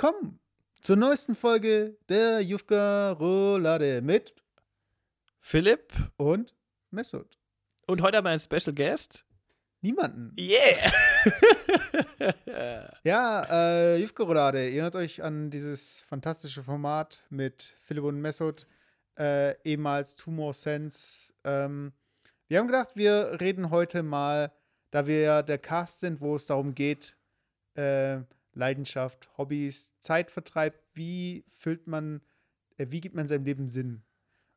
Willkommen zur neuesten Folge der Jufka Roulade mit Philipp und Mesut. und heute haben wir einen Special Guest. Niemanden. Yeah! Ja, äh, Jufka Roulade, ihr erinnert euch an dieses fantastische Format mit Philipp und Mesut, äh, ehemals Two More Sense. Ähm, wir haben gedacht, wir reden heute mal, da wir ja der Cast sind, wo es darum geht, äh, Leidenschaft, Hobbys, Zeitvertreib, wie füllt man, äh, wie gibt man seinem Leben Sinn?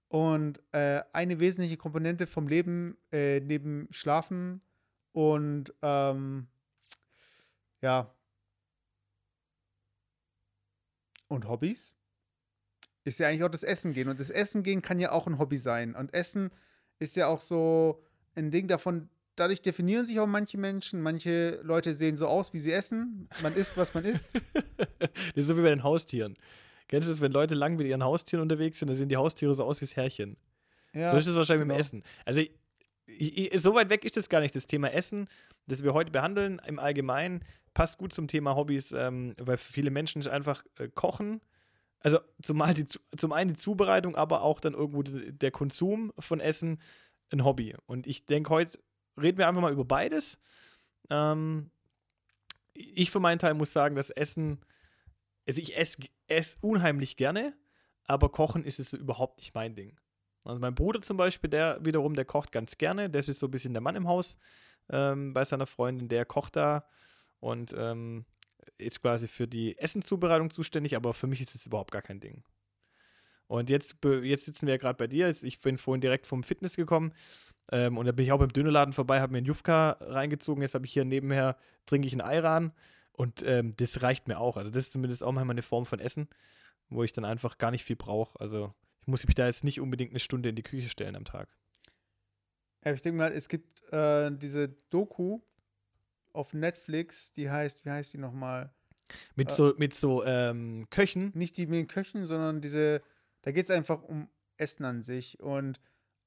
Und äh, eine wesentliche Komponente vom Leben äh, neben Schlafen und ähm, ja und Hobbys ist ja eigentlich auch das Essen gehen. Und das Essen gehen kann ja auch ein Hobby sein. Und Essen ist ja auch so ein Ding davon, dadurch definieren sich auch manche Menschen. Manche Leute sehen so aus, wie sie essen. Man isst, was man isst. Das ist so wie bei den Haustieren. Kennst du das, wenn Leute lang mit ihren Haustieren unterwegs sind, dann sehen die Haustiere so aus wie das Herrchen. Ja, so ist es wahrscheinlich genau. mit dem Essen. Also, ich, ich, so weit weg ist das gar nicht. Das Thema Essen, das wir heute behandeln, im Allgemeinen, passt gut zum Thema Hobbys, ähm, weil viele Menschen einfach äh, Kochen. Also, zumal die, Zu- zum einen die Zubereitung, aber auch dann irgendwo de- der Konsum von Essen ein Hobby. Und ich denke, heute reden wir einfach mal über beides. Ähm, ich für meinen Teil muss sagen, dass Essen, also ich esse ess unheimlich gerne, aber Kochen ist es überhaupt nicht mein Ding. Also mein Bruder zum Beispiel, der wiederum, der kocht ganz gerne, das ist so ein bisschen der Mann im Haus ähm, bei seiner Freundin, der kocht da und ähm, ist quasi für die Essenszubereitung zuständig, aber für mich ist es überhaupt gar kein Ding. Und jetzt, jetzt sitzen wir ja gerade bei dir. Ich bin vorhin direkt vom Fitness gekommen ähm, und da bin ich auch beim Dönerladen vorbei, habe mir einen Jufka reingezogen. Jetzt habe ich hier nebenher, trinke ich einen Ayran und ähm, das reicht mir auch. Also das ist zumindest auch mal eine Form von Essen, wo ich dann einfach gar nicht viel brauche. Also ich muss mich da jetzt nicht unbedingt eine Stunde in die Küche stellen am Tag. Ja, ich denke mal, es gibt äh, diese Doku auf Netflix, die heißt, wie heißt die nochmal? Mit Äh. so, mit so ähm, Köchen. Nicht die mit den Köchen, sondern diese, da geht es einfach um Essen an sich. Und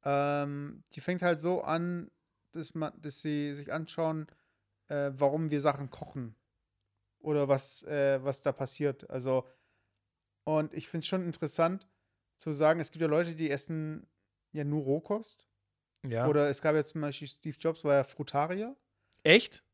ähm, die fängt halt so an, dass, man, dass sie sich anschauen, äh, warum wir Sachen kochen. Oder was, äh, was da passiert. Also, und ich finde es schon interessant zu sagen, es gibt ja Leute, die essen ja nur Rohkost. Ja. Oder es gab ja zum Beispiel Steve Jobs, war ja Frutarier. Echt?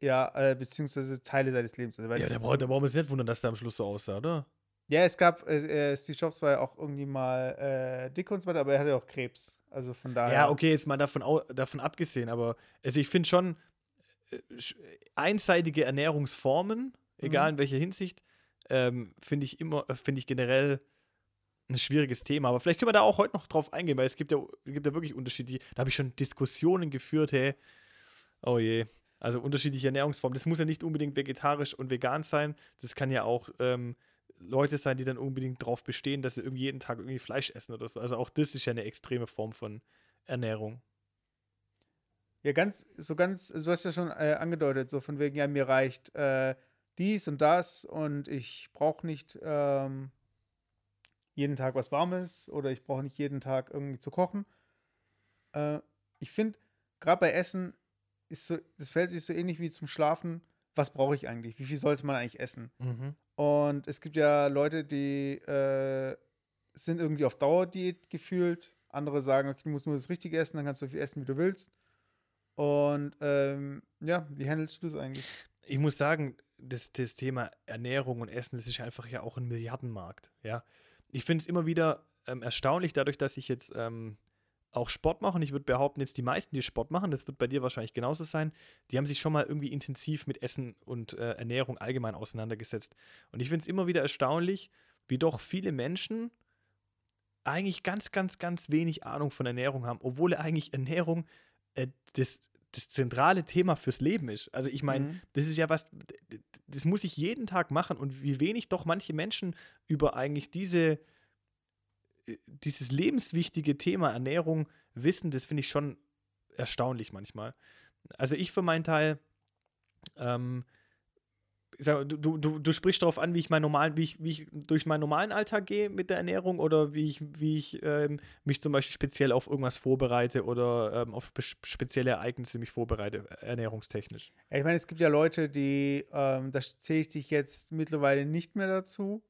Ja, äh, beziehungsweise Teile seines Lebens. Also, Ja, da braucht brauchen wir uns nicht wundern, dass der am Schluss so aussah, oder? Ja, es gab, äh, äh, Steve Jobs war ja auch irgendwie mal äh, dick und so weiter, aber er hatte auch Krebs. Also von daher. Ja, okay, jetzt mal davon, davon abgesehen, aber also ich finde schon äh, einseitige Ernährungsformen, egal Mhm. in welcher Hinsicht, ähm, finde ich immer, äh, finde ich generell ein schwieriges Thema. Aber vielleicht können wir da auch heute noch drauf eingehen, weil es gibt ja, gibt ja wirklich Unterschiede. Da habe ich schon Diskussionen geführt, hey, oh je. Also unterschiedliche Ernährungsformen. Das muss ja nicht unbedingt vegetarisch und vegan sein. Das kann ja auch ähm, Leute sein, die dann unbedingt darauf bestehen, dass sie irgendwie jeden Tag irgendwie Fleisch essen oder so. Also auch das ist ja eine extreme Form von Ernährung. Ja, ganz, so ganz, also du hast ja schon äh, angedeutet, so von wegen, ja, mir reicht äh, dies und das und ich brauche nicht ähm, jeden Tag was Warmes oder ich brauche nicht jeden Tag irgendwie zu kochen. Äh, ich finde, gerade bei Essen ist so, das fällt sich so ähnlich wie zum Schlafen. Was brauche ich eigentlich? Wie viel sollte man eigentlich essen? Und es gibt ja Leute, die äh, sind irgendwie auf Dauerdiät gefühlt. Andere sagen, okay, du musst nur das Richtige essen, dann kannst du so viel essen, wie du willst. Und ähm, ja, wie handelst du das eigentlich? Ich muss sagen, das, das Thema Ernährung und Essen, das ist einfach ja auch ein Milliardenmarkt. Ja. Ich finde es immer wieder ähm, erstaunlich, dadurch, dass ich jetzt ähm, auch Sport mache. Und ich würde behaupten, jetzt die meisten, die Sport machen, das wird bei dir wahrscheinlich genauso sein, die haben sich schon mal irgendwie intensiv mit Essen und äh, Ernährung allgemein auseinandergesetzt. Und ich finde es immer wieder erstaunlich, wie doch viele Menschen eigentlich ganz, ganz, ganz wenig Ahnung von Ernährung haben, obwohl eigentlich Ernährung äh, das, das zentrale Thema fürs Leben ist. Also ich meine, Mhm. das ist ja was, das muss ich jeden Tag machen und wie wenig doch manche Menschen über eigentlich diese, dieses lebenswichtige Thema Ernährung wissen, das finde ich schon erstaunlich manchmal. Also ich für meinen Teil ähm, sag, du, du, du sprichst darauf an, wie ich, mein normal, wie, ich, wie ich durch meinen normalen Alltag gehe mit der Ernährung oder wie ich, wie ich ähm, mich zum Beispiel speziell auf irgendwas vorbereite oder ähm, auf spezielle Ereignisse mich vorbereite, ernährungstechnisch. Ich meine, es gibt ja Leute, die, ähm, da zähle ich dich jetzt mittlerweile nicht mehr dazu,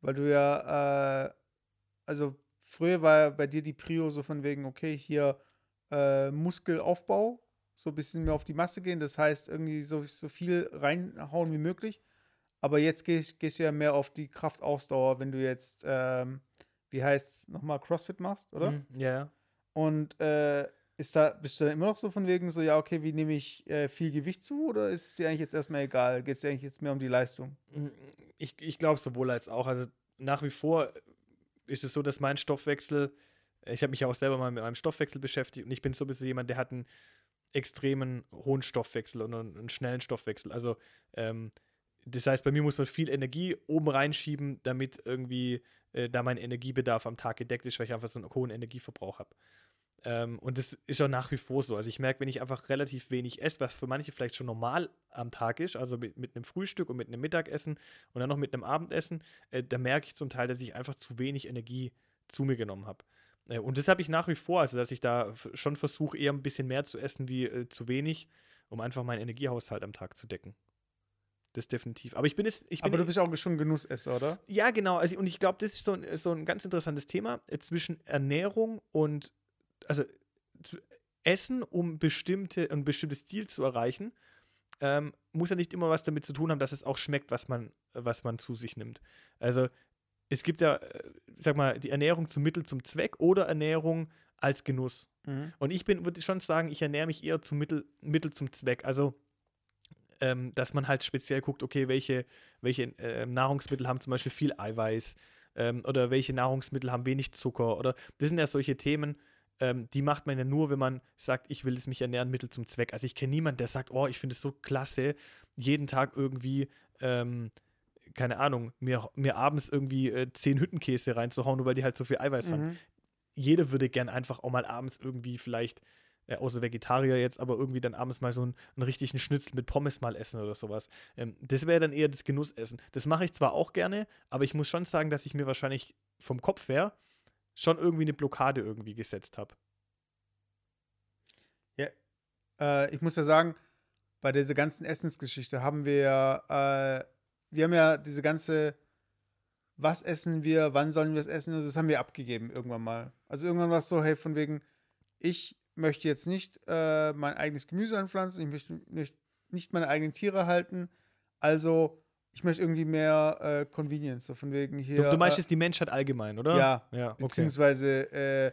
weil du ja, äh, also früher war bei dir die Prio so von wegen, okay, hier äh, Muskelaufbau so ein bisschen mehr auf die Masse gehen. Das heißt, irgendwie so, so viel reinhauen wie möglich. Aber jetzt gehst, gehst du ja mehr auf die Kraftausdauer, wenn du jetzt, ähm, wie heißt es nochmal, CrossFit machst, oder? Mhm, ja. Mm, yeah. Und äh, ist da, bist du dann immer noch so von wegen so, ja, okay, wie nehme ich äh, viel Gewicht zu oder ist es dir eigentlich jetzt erstmal egal? Geht es dir eigentlich jetzt mehr um die Leistung? Mm, ich, ich glaube sowohl als auch. Also nach wie vor ist es so, dass mein Stoffwechsel, ich habe mich ja auch selber mal mit meinem Stoffwechsel beschäftigt und ich bin so ein bisschen jemand, der hat einen extremen hohen Stoffwechsel und einen, schnellen Stoffwechsel. Also ähm, das heißt, bei mir muss man viel Energie oben reinschieben, damit irgendwie äh, da mein Energiebedarf am Tag gedeckt ist, weil ich einfach so einen hohen Energieverbrauch habe. Ähm, und das ist auch nach wie vor so. Also ich merke, wenn ich einfach relativ wenig esse, was für manche vielleicht schon normal am Tag ist, also mit, mit einem Frühstück und mit einem Mittagessen und dann noch mit einem Abendessen, äh, da merke ich zum Teil, dass ich einfach zu wenig Energie zu mir genommen habe. Äh, und das habe ich nach wie vor, also dass ich da schon versuche, eher ein bisschen mehr zu essen wie äh, zu wenig, um einfach meinen Energiehaushalt am Tag zu decken. Das definitiv. Aber ich bin es. Ich bin Aber du bist auch schon Genussesser, oder? Ja, genau. Also, und ich glaube, das ist so ein, so ein ganz interessantes Thema äh, zwischen Ernährung und also Essen, um bestimmte, ein bestimmtes Ziel zu erreichen, ähm, muss ja nicht immer was damit zu tun haben, dass es auch schmeckt, was man, was man zu sich nimmt. Also es gibt ja, äh, sag mal, die Ernährung zum Mittel zum Zweck oder Ernährung als Genuss. Mhm. Und ich bin, würde schon sagen, ich ernähre mich eher zum Mittel, Mittel zum Zweck. Also, ähm, dass man halt speziell guckt, okay, welche, welche äh, Nahrungsmittel haben zum Beispiel viel Eiweiß ähm, oder welche Nahrungsmittel haben wenig Zucker oder das sind ja solche Themen, ähm, die macht man ja nur, wenn man sagt, ich will es mich ernähren, Mittel zum Zweck. Also ich kenne niemanden, der sagt, oh, ich finde es so klasse, jeden Tag irgendwie ähm, keine Ahnung, mir, mir abends irgendwie äh, zehn Hüttenkäse reinzuhauen, nur weil die halt so viel Eiweiß mhm. haben. Jeder würde gern einfach auch mal abends irgendwie vielleicht, äh, außer Vegetarier jetzt, aber irgendwie dann abends mal so einen, einen richtigen Schnitzel mit Pommes mal essen oder sowas. Ähm, das wäre dann eher das Genussessen. Das mache ich zwar auch gerne, aber ich muss schon sagen, dass ich mir wahrscheinlich vom Kopf her schon irgendwie eine Blockade irgendwie gesetzt habe. Ja, äh, ich muss ja sagen, bei dieser ganzen Essensgeschichte haben wir äh, wir haben ja diese ganze, was essen wir, wann sollen wir es essen, also das haben wir abgegeben irgendwann mal. Also irgendwann war es so, hey, von wegen, ich möchte jetzt nicht äh, mein eigenes Gemüse anpflanzen, ich möchte nicht, nicht meine eigenen Tiere halten, also ich möchte irgendwie mehr äh, Convenience, so von wegen hier. Du, du meinst äh, jetzt die Menschheit allgemein, oder? Ja, ja okay. beziehungsweise äh,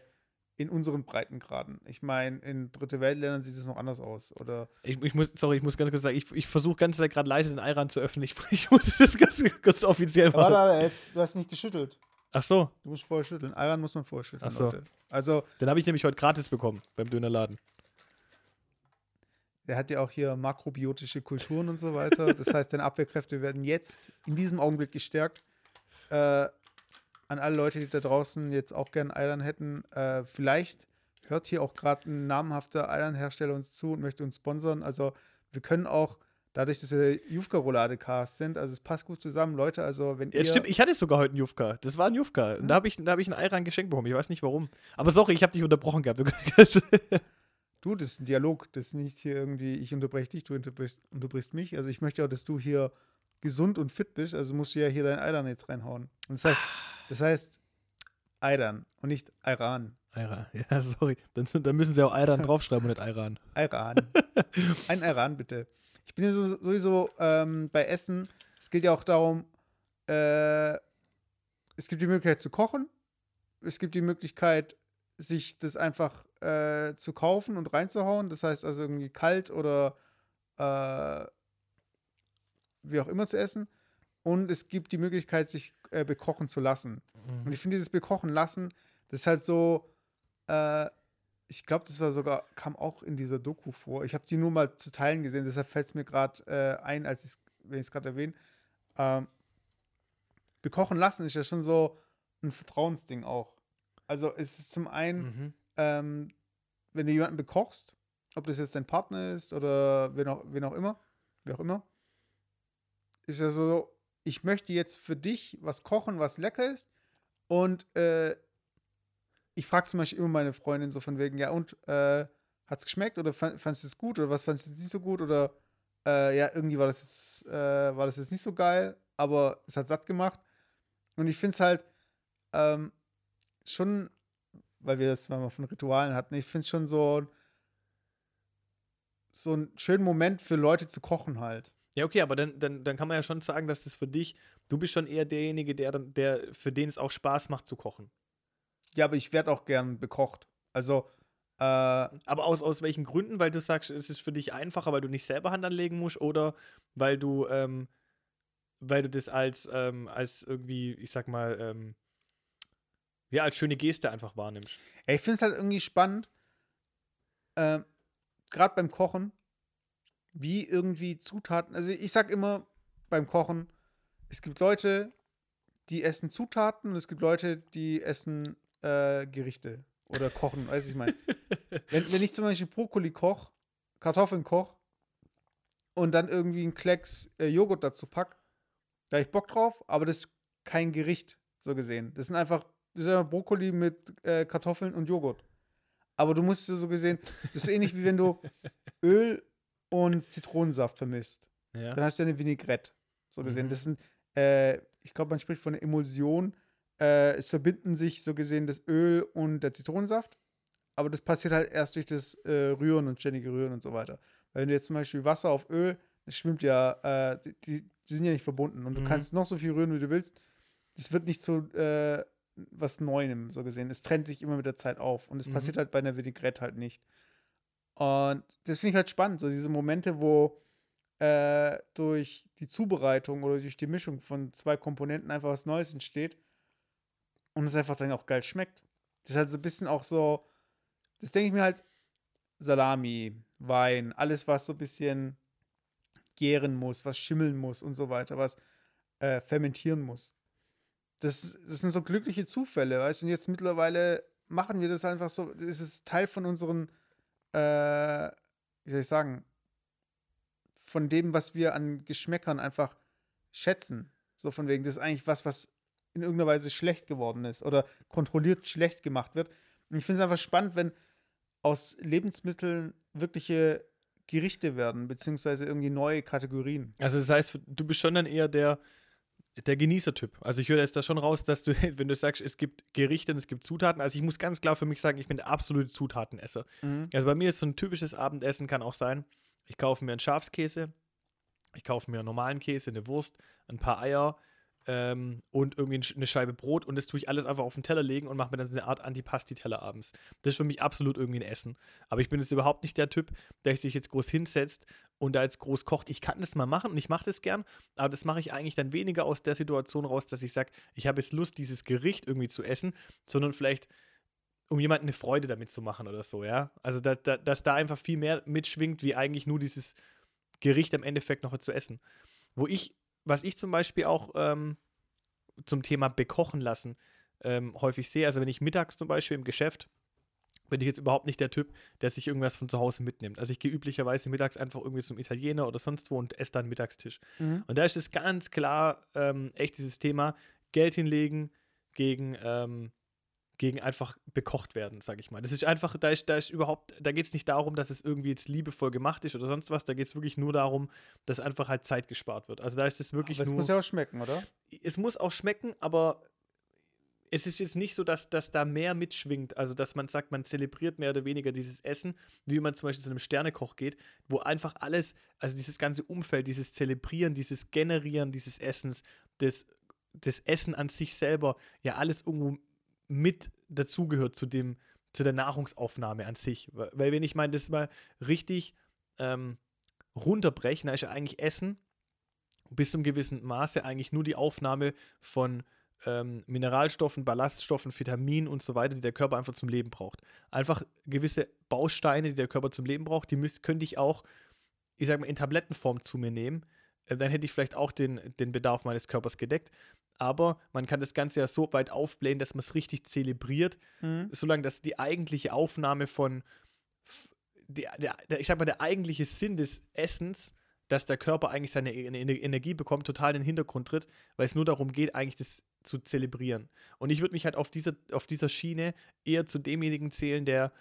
in unseren Breitengraden. Ich meine, in dritte Weltländern sieht es noch anders aus. Oder ich, ich, muss, sorry, ich muss ganz kurz sagen, ich, ich versuche ganz gerade leise den Eiran zu öffnen. Ich, ich muss das ganz, ganz offiziell machen. Warte, jetzt, du hast nicht geschüttelt. Ach so. Du musst vorher schütteln. Eiran muss man vorher schütteln, Ach so. Leute. Also, den habe ich nämlich heute gratis bekommen beim Dönerladen. Der hat ja auch hier makrobiotische Kulturen und so weiter. Das heißt, deine Abwehrkräfte werden jetzt in diesem Augenblick gestärkt. Äh, an alle Leute, die da draußen jetzt auch gern Eiern hätten, äh, vielleicht hört hier auch gerade ein namhafter Eiernhersteller uns zu und möchte uns sponsern. Also wir können auch, dadurch, dass wir Jufka-Roulade-Cast sind, also es passt gut zusammen, Leute, also wenn ja, ihr... stimmt, ich hatte sogar heute einen Jufka. Das war ein Jufka. Und da habe ich, hab ich ein Eiran geschenkt bekommen. Ich weiß nicht warum. Aber sorry, ich habe dich unterbrochen gehabt. du, das ist ein Dialog. Das ist nicht hier irgendwie, ich unterbreche dich, du unterbrichst, unterbrichst mich. Also ich möchte auch, dass du hier gesund und fit bist, also musst du ja hier dein Eiran jetzt reinhauen. Und das heißt, das heißt Eiran und nicht Iran. Iran, ja, sorry. Dann, dann müssen sie auch Iran draufschreiben und nicht Iran. Iran. Ein Iran, bitte. Ich bin ja sowieso ähm, bei Essen. Es geht ja auch darum, äh, es gibt die Möglichkeit zu kochen. Es gibt die Möglichkeit, sich das einfach äh, zu kaufen und reinzuhauen. Das heißt also irgendwie kalt oder äh, wie auch immer zu essen. Und es gibt die Möglichkeit, sich äh, bekochen zu lassen. Mhm. Und ich finde dieses Bekochen lassen, das ist halt so, äh, ich glaube, das war sogar, kam auch in dieser Doku vor. Ich habe die nur mal zu Teilen gesehen, deshalb fällt es mir gerade äh, ein, als ich wenn ich es gerade erwähne. Ähm, bekochen lassen ist ja schon so ein Vertrauensding auch. Also es ist zum einen, mhm. ähm, wenn du jemanden bekochst, ob das jetzt dein Partner ist oder wen auch, wen auch immer, wie auch immer, ist ja so, ich möchte jetzt für dich was kochen, was lecker ist. Und äh, ich frage zum Beispiel immer meine Freundin so von wegen, ja, und äh, hat es geschmeckt oder fand, fandest du es gut oder was fandest du nicht so gut oder äh, ja, irgendwie war das jetzt, äh, war das jetzt nicht so geil, aber es hat satt gemacht. Und ich finde es halt ähm, schon, weil wir das mal von Ritualen hatten, ich finde es schon so, so einen schönen Moment für Leute zu kochen halt. Ja, okay, aber dann, dann, dann kann man ja schon sagen, dass das für dich, du bist schon eher derjenige, der, der für den es auch Spaß macht zu kochen. Ja, aber ich werde auch gern bekocht. Also, äh, Aber aus, aus welchen Gründen? Weil du sagst, es ist für dich einfacher, weil du nicht selber Hand anlegen musst oder weil du, ähm, weil du das als, ähm, als irgendwie, ich sag mal, ähm, ja, als schöne Geste einfach wahrnimmst. ich finde es halt irgendwie spannend, äh, gerade beim Kochen, wie irgendwie Zutaten, also ich sag immer beim Kochen, es gibt Leute, die essen Zutaten und es gibt Leute, die essen äh, Gerichte oder kochen, weiß ich mal. wenn, wenn ich zum Beispiel Brokkoli koche, Kartoffeln koche und dann irgendwie einen Klecks äh, Joghurt dazu pack, da hab ich Bock drauf, aber das ist kein Gericht, so gesehen. Das sind einfach, das ist einfach Brokkoli mit äh, Kartoffeln und Joghurt. Aber du musst so gesehen, das ist ähnlich wie wenn du Öl und Zitronensaft vermisst. Ja. Dann hast du ja eine Vinaigrette, so gesehen. Mhm. Das sind, äh, ich glaube, man spricht von einer Emulsion. Äh, es verbinden sich so gesehen das Öl und der Zitronensaft. Aber das passiert halt erst durch das äh, Rühren und ständige Rühren und so weiter. Weil wenn du jetzt zum Beispiel Wasser auf Öl, das schwimmt ja, äh, die, die sind ja nicht verbunden. Und du Mhm. kannst noch so viel rühren, wie du willst. Das wird nicht zu äh, was Neuem, so gesehen. Es trennt sich immer mit der Zeit auf. Und es Mhm. passiert halt bei einer Vinaigrette halt nicht. Und das finde ich halt spannend, so diese Momente, wo äh, durch die Zubereitung oder durch die Mischung von zwei Komponenten einfach was Neues entsteht und es einfach dann auch geil schmeckt. Das ist halt so ein bisschen auch so, das denke ich mir halt, Salami, Wein, alles, was so ein bisschen gären muss, was schimmeln muss und so weiter, was äh, fermentieren muss. Das, das sind so glückliche Zufälle, weißt du? Und jetzt mittlerweile machen wir das einfach so, das ist Teil von unseren, äh, wie soll ich sagen, von dem, was wir an Geschmäckern einfach schätzen. So von wegen, das ist eigentlich was, was in irgendeiner Weise schlecht geworden ist oder kontrolliert schlecht gemacht wird. Und ich finde es einfach spannend, wenn aus Lebensmitteln wirkliche Gerichte werden, beziehungsweise irgendwie neue Kategorien. Also das heißt, du bist schon dann eher der, der Genießertyp. Also ich höre jetzt da schon raus, dass du, wenn du sagst, es gibt Gerichte und es gibt Zutaten, also ich muss ganz klar für mich sagen, ich bin der absolute Zutatenesser. Also bei mir ist so ein typisches Abendessen kann auch sein, ich kaufe mir einen Schafskäse, ich kaufe mir einen normalen Käse, eine Wurst, ein paar Eier ähm, und irgendwie ein- eine Scheibe Brot und das tue ich alles einfach auf den Teller legen und mache mir dann so eine Art Antipasti-Teller abends. Das ist für mich absolut irgendwie ein Essen. Aber ich bin jetzt überhaupt nicht der Typ, der sich jetzt groß hinsetzt und da jetzt groß kocht. Ich kann das mal machen und ich mache das gern, aber das mache ich eigentlich dann weniger aus der Situation raus, dass ich sage, ich habe jetzt Lust, dieses Gericht irgendwie zu essen, sondern vielleicht um jemanden eine Freude damit zu machen oder so, ja. Also, da, da, dass da einfach viel mehr mitschwingt, wie eigentlich nur dieses Gericht am Endeffekt noch zu essen. Wo ich, was ich zum Beispiel auch ähm, zum Thema bekochen lassen ähm, häufig sehe, also wenn ich mittags zum Beispiel im Geschäft, bin ich jetzt überhaupt nicht der Typ, der sich irgendwas von zu Hause mitnimmt. Also ich gehe üblicherweise mittags einfach irgendwie zum Italiener oder sonst wo und esse dann Mittagstisch. Mhm. Und da ist es ganz klar ähm, echt dieses Thema Geld hinlegen gegen, ähm, gegen einfach bekocht werden, sag ich mal. Das ist einfach, da ist, da ist überhaupt, da geht es nicht darum, dass es irgendwie jetzt liebevoll gemacht ist oder sonst was, da geht es wirklich nur darum, dass einfach halt Zeit gespart wird. Also da ist es wirklich Aber es nur muss ja auch schmecken, oder? es muss auch schmecken, aber es ist jetzt nicht so, dass, dass da mehr mitschwingt. Also, dass man sagt, man zelebriert mehr oder weniger dieses Essen, wie man zum Beispiel zu einem Sternekoch geht, wo einfach alles, also dieses ganze Umfeld, dieses Zelebrieren, dieses Generieren dieses Essens, das, das Essen an sich selber, ja alles irgendwo mit dazugehört zu dem, zu der Nahrungsaufnahme an sich. Weil, wenn ich meine, das mal richtig ähm, runterbrechen, da ist ja eigentlich Essen bis zum gewissen Maße eigentlich nur die Aufnahme von ähm, Mineralstoffen, Ballaststoffen, Vitaminen und so weiter, die der Körper einfach zum Leben braucht. Einfach gewisse Bausteine, die der Körper zum Leben braucht, die müß, könnte ich auch, ich sag mal, in Tablettenform zu mir nehmen. Äh, dann hätte ich vielleicht auch den, den Bedarf meines Körpers gedeckt. Aber man kann das Ganze ja so weit aufblähen, dass man es richtig zelebriert, Mhm. solange dass die eigentliche Aufnahme von, die, der, der, ich sag mal, der eigentliche Sinn des Essens dass der Körper eigentlich seine E- Ener- Energie bekommt, total in den Hintergrund tritt, weil es nur darum geht, eigentlich das zu zelebrieren. Und ich würde mich halt auf dieser, auf dieser Schiene eher zu demjenigen zählen, der,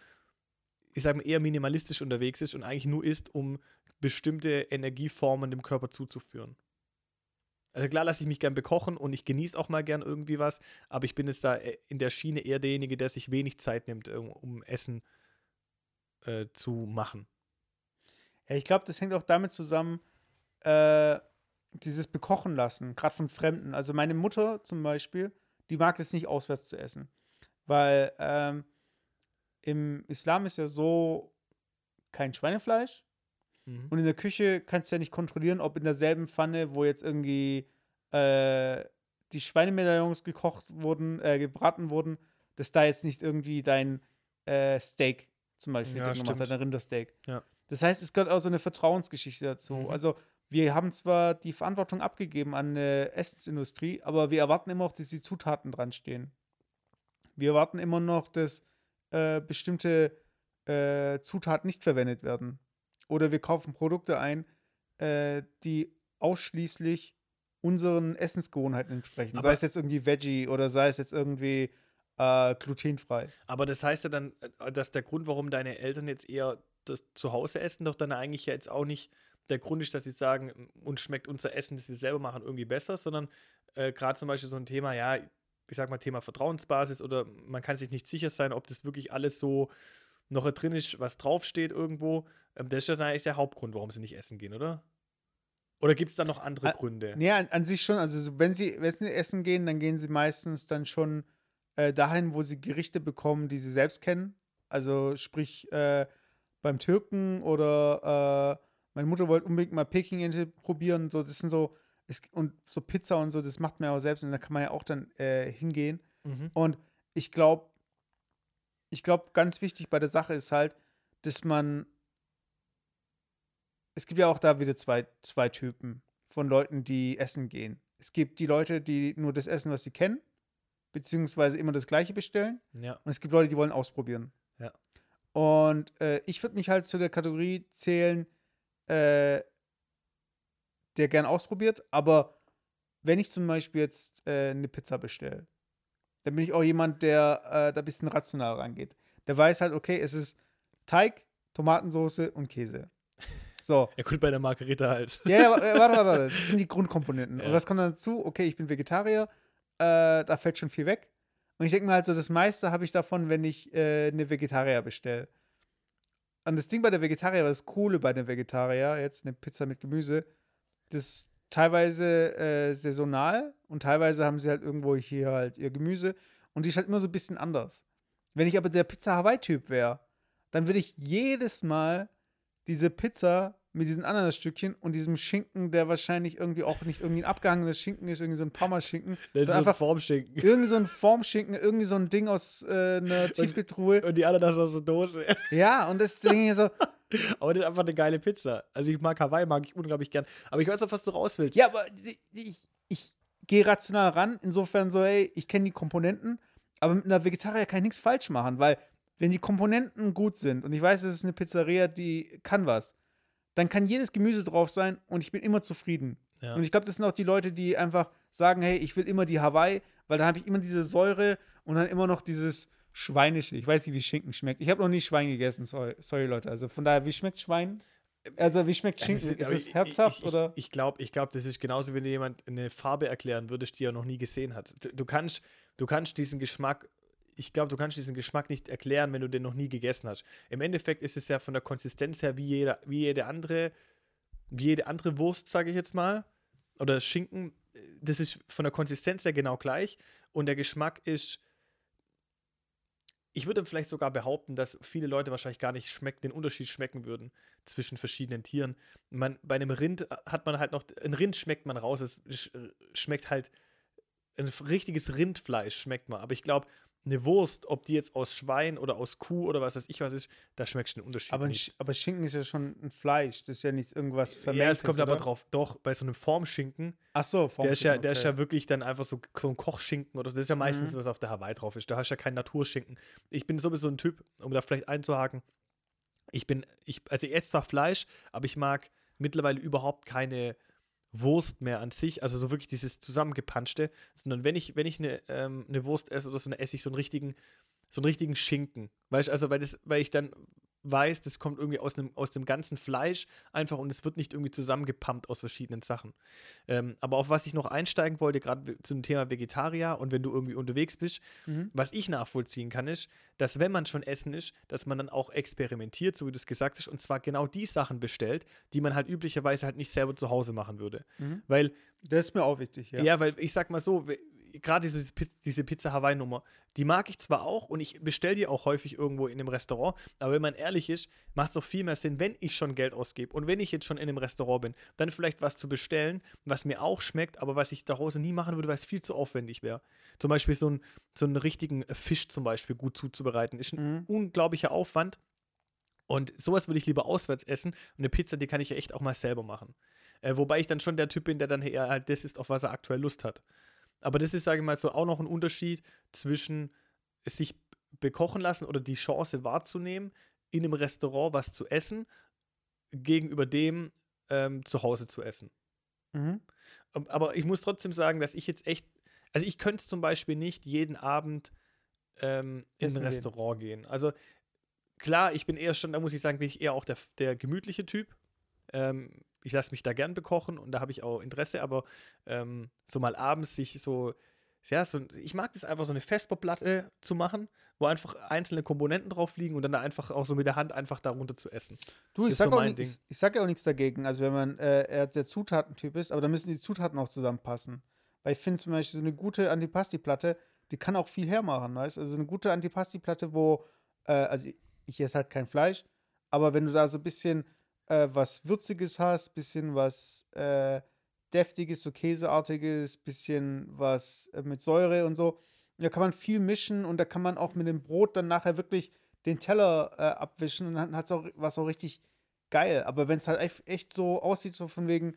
ich sage mal, eher minimalistisch unterwegs ist und eigentlich nur isst, um bestimmte Energieformen dem Körper zuzuführen. Also klar lasse ich mich gern bekochen und ich genieße auch mal gern irgendwie was, aber ich bin jetzt da äh, in der Schiene eher derjenige, der sich wenig Zeit nimmt, um, Essen äh, zu machen. Ja, ich glaube, das hängt auch damit zusammen, äh, dieses Bekochen lassen, gerade von Fremden. Also meine Mutter zum Beispiel, die mag es nicht auswärts zu essen. Weil ähm, im Islam ist ja so kein Schweinefleisch. Mhm. Und in der Küche kannst du ja nicht kontrollieren, ob in derselben Pfanne, wo jetzt irgendwie äh, die Schweinemedaillons gekocht wurden, äh, gebraten wurden, dass da jetzt nicht irgendwie dein äh, Steak zum Beispiel Ja, gemacht hat, stimmt. ein Rindersteak. Ja. Das heißt, es gehört auch so eine Vertrauensgeschichte dazu. Mhm. Also wir haben zwar die Verantwortung abgegeben an eine Essensindustrie, aber wir erwarten immer noch, dass die Zutaten dran stehen. Wir erwarten immer noch, dass äh, bestimmte äh, Zutaten nicht verwendet werden. Oder wir kaufen Produkte ein, äh, die ausschließlich unseren Essensgewohnheiten entsprechen. Aber- sei es jetzt irgendwie Veggie oder sei es jetzt irgendwie äh, glutenfrei. Aber das heißt ja dann, äh, dass der Grund, warum deine Eltern jetzt eher das zu Hause essen, doch dann eigentlich ja jetzt auch nicht der Grund ist, dass sie sagen, uns schmeckt unser Essen, das wir selber machen, irgendwie besser, sondern äh, gerade zum Beispiel so ein Thema, ja, ich sag mal Thema Vertrauensbasis oder man kann sich nicht sicher sein, ob das wirklich alles so noch drin ist, was draufsteht irgendwo. Ähm, das ist ja dann eigentlich der Hauptgrund, warum sie nicht essen gehen, oder? Oder gibt es da noch andere Ah, Gründe? Nee, an, an sich schon. Also, so, wenn sie, wenn sie essen gehen, dann gehen sie meistens dann schon äh, dahin, wo sie Gerichte bekommen, die sie selbst kennen. Also, sprich, äh, beim Türken oder äh, meine Mutter wollte unbedingt mal Peking-Ente probieren. So, das sind so, es, und so Pizza und so, das macht man ja auch selbst und da kann man ja auch dann äh, hingehen. Mhm. Und ich glaube, ich glaube, ganz wichtig bei der Sache ist halt, dass man. Es gibt ja auch da wieder zwei, zwei Typen von Leuten, die essen gehen. Es gibt die Leute, die nur das essen, was sie kennen, beziehungsweise immer das Gleiche bestellen. Ja. Und es gibt Leute, die wollen ausprobieren. Ja. Und äh, ich würde mich halt zu der Kategorie zählen, äh, der gern ausprobiert, aber wenn ich zum Beispiel jetzt äh, eine Pizza bestelle, dann bin ich auch jemand, der äh, da ein bisschen rational rangeht. Der weiß halt, okay, es ist Teig, Tomatensauce und Käse. So. Ja, gut, bei der Margarita halt. Ja, ja, äh, warte, warte, warte. Das sind die Grundkomponenten. Ja. Und was kommt dann dazu? Okay, ich bin Vegetarier, äh, da fällt schon viel weg. Und ich denke mir halt so, das meiste habe ich davon, wenn ich äh, eine Vegetarier bestelle. Und das Ding bei der Vegetarier, was das Coole bei der Vegetarier, jetzt eine Pizza mit Gemüse, das teilweise äh, saisonal und teilweise haben sie halt irgendwo hier halt ihr Gemüse und die ist halt immer so ein bisschen anders. Wenn ich aber der Pizza Hawaii-Typ wäre, dann würde ich jedes Mal diese Pizza mit diesen Ananasstückchen und diesem Schinken, der wahrscheinlich irgendwie auch nicht irgendwie ein abgehangenes Schinken ist, irgendwie so ein Parmaschinken, Das ist so einfach Formschinken. irgendwie so ein Formschinken, irgendwie so ein Ding aus äh, einer Tiefkühltruhe. Und die Ananas aus der Dose. Ja, und das Ding hier so, Aber das ist einfach eine geile Pizza. Also ich mag Hawaii, mag ich unglaublich gern. Aber ich weiß auch, was du raus willst. ja, aber ich, ich gehe rational ran, insofern so, hey, ich kenne die Komponenten, aber mit einer Vegetarier kann ich nichts falsch machen, weil wenn die Komponenten gut sind und ich weiß, es ist eine Pizzeria, die kann was, dann kann jedes Gemüse drauf sein und ich bin immer zufrieden. Ja. Und ich glaube, das sind auch die Leute, die einfach sagen, hey, ich will immer die Hawaii, weil dann habe ich immer diese Säure und dann immer noch dieses Schweinische. Ich weiß nicht, wie Schinken schmeckt. Ich habe noch nie Schwein gegessen, sorry, sorry Leute. Also von daher, wie schmeckt Schwein? Also wie schmeckt Schinken? Ist aber es herzhaft ich, ich, oder? Ich glaube, ich glaub, das ist genauso, wenn dir jemand eine Farbe erklären würdest, die er noch nie gesehen hat. Du, du kannst, du kannst diesen Geschmack, ich glaube, du kannst diesen Geschmack nicht erklären, wenn du den noch nie gegessen hast. Im Endeffekt ist es ja von der Konsistenz her wie, jeder, wie jede andere, wie jede andere Wurst, sage ich jetzt mal, oder Schinken. Das ist von der Konsistenz her genau gleich und der Geschmack ist ich würde vielleicht sogar behaupten, dass viele Leute wahrscheinlich gar nicht schmecken, den Unterschied schmecken würden zwischen verschiedenen Tieren. Man, bei einem Rind hat man halt noch, ein Rind schmeckt man raus, es sch- schmeckt halt, ein richtiges Rindfleisch schmeckt man. Aber ich glaube, eine Wurst, ob die jetzt aus Schwein oder aus Kuh oder was weiß ich was ist, da schmeckst du den Unterschied Aber, nicht. Aber Schinken ist ja schon ein Fleisch. Das ist ja nicht irgendwas Ja, es kommt aber oder? drauf. Doch, bei so einem Formschinken, Ach so, der ist, ja, Formschinken, der ist ja wirklich dann einfach so, so ein Kochschinken oder das ist ja meistens, Mhm. was auf der Hawaii drauf ist. Da hast du ja keinen Naturschinken. Ich bin sowieso ein Typ, um da vielleicht einzuhaken. Ich bin, ich, also ich esse zwar Fleisch, aber ich mag mittlerweile überhaupt keine Wurst mehr an sich, also so wirklich dieses zusammengepanschte, sondern wenn ich, wenn ich eine, ähm, eine Wurst esse oder so, dann esse ich so einen richtigen, so einen richtigen Schinken. Weißt du, also weil, das, weil ich dann weiß, das kommt irgendwie aus dem, aus dem ganzen Fleisch einfach und es wird nicht irgendwie zusammengepumpt aus verschiedenen Sachen. Ähm, aber auf was ich noch einsteigen wollte, gerade zum Thema Vegetarier und wenn du irgendwie unterwegs bist, Mhm. was ich nachvollziehen kann, ist, dass wenn man schon essen ist, dass man dann auch experimentiert, so wie du es gesagt hast, und zwar genau die Sachen bestellt, die man halt üblicherweise halt nicht selber zu Hause machen würde. Mhm. Weil Das ist mir auch wichtig, ja. ja, weil ich sag mal so, gerade diese, diese Pizza Hawaii-Nummer, die mag ich zwar auch und ich bestelle die auch häufig irgendwo in einem Restaurant, aber wenn man ehrlich ist, macht es doch viel mehr Sinn, wenn ich schon Geld ausgebe und wenn ich jetzt schon in einem Restaurant bin, dann vielleicht was zu bestellen, was mir auch schmeckt, aber was ich Hause nie machen würde, weil es viel zu aufwendig wäre. Zum Beispiel so, ein, so einen richtigen Fisch zum Beispiel gut zuzubereiten, ist ein Mhm. unglaublicher Aufwand. Und sowas würde ich lieber auswärts essen. Und eine Pizza, die kann ich ja echt auch mal selber machen. Äh, wobei ich dann schon der Typ bin, der dann eher halt das ist, auf was er aktuell Lust hat. Aber das ist, sage ich mal, so auch noch ein Unterschied zwischen sich bekochen lassen oder die Chance wahrzunehmen, in einem Restaurant was zu essen, gegenüber dem ähm, zu Hause zu essen. Mhm. Aber ich muss trotzdem sagen, dass ich jetzt echt, also ich könnte zum Beispiel nicht jeden Abend ähm, in ein gehen. Restaurant gehen. Also klar, ich bin eher schon, da muss ich sagen, bin ich eher auch der, der gemütliche Typ. Ähm, ich lasse mich da gern bekochen und da habe ich auch Interesse, aber ähm, so mal abends sich so, ja, so, ich mag das einfach so eine Vesperplatte zu machen, wo einfach einzelne Komponenten drauf liegen und dann da einfach auch so mit der Hand einfach darunter zu essen. Du, ich Ist sag, so auch ich, sag ja auch nichts dagegen. Also wenn man äh, der Zutatentyp ist, aber da müssen die Zutaten auch zusammenpassen. Weil ich finde zum Beispiel so eine gute Antipasti-Platte, die kann auch viel hermachen, weißt Also eine gute Antipasti-Platte, wo, äh, also ich, ich esse halt kein Fleisch, aber wenn du da so ein bisschen äh, was Würziges hast, bisschen was äh, Deftiges, so Käseartiges, bisschen was äh, mit Säure und so, da kann man viel mischen und da kann man auch mit dem Brot dann nachher wirklich den Teller äh, abwischen und dann hat es auch was auch richtig geil. Aber wenn es halt echt, so aussieht, so von wegen,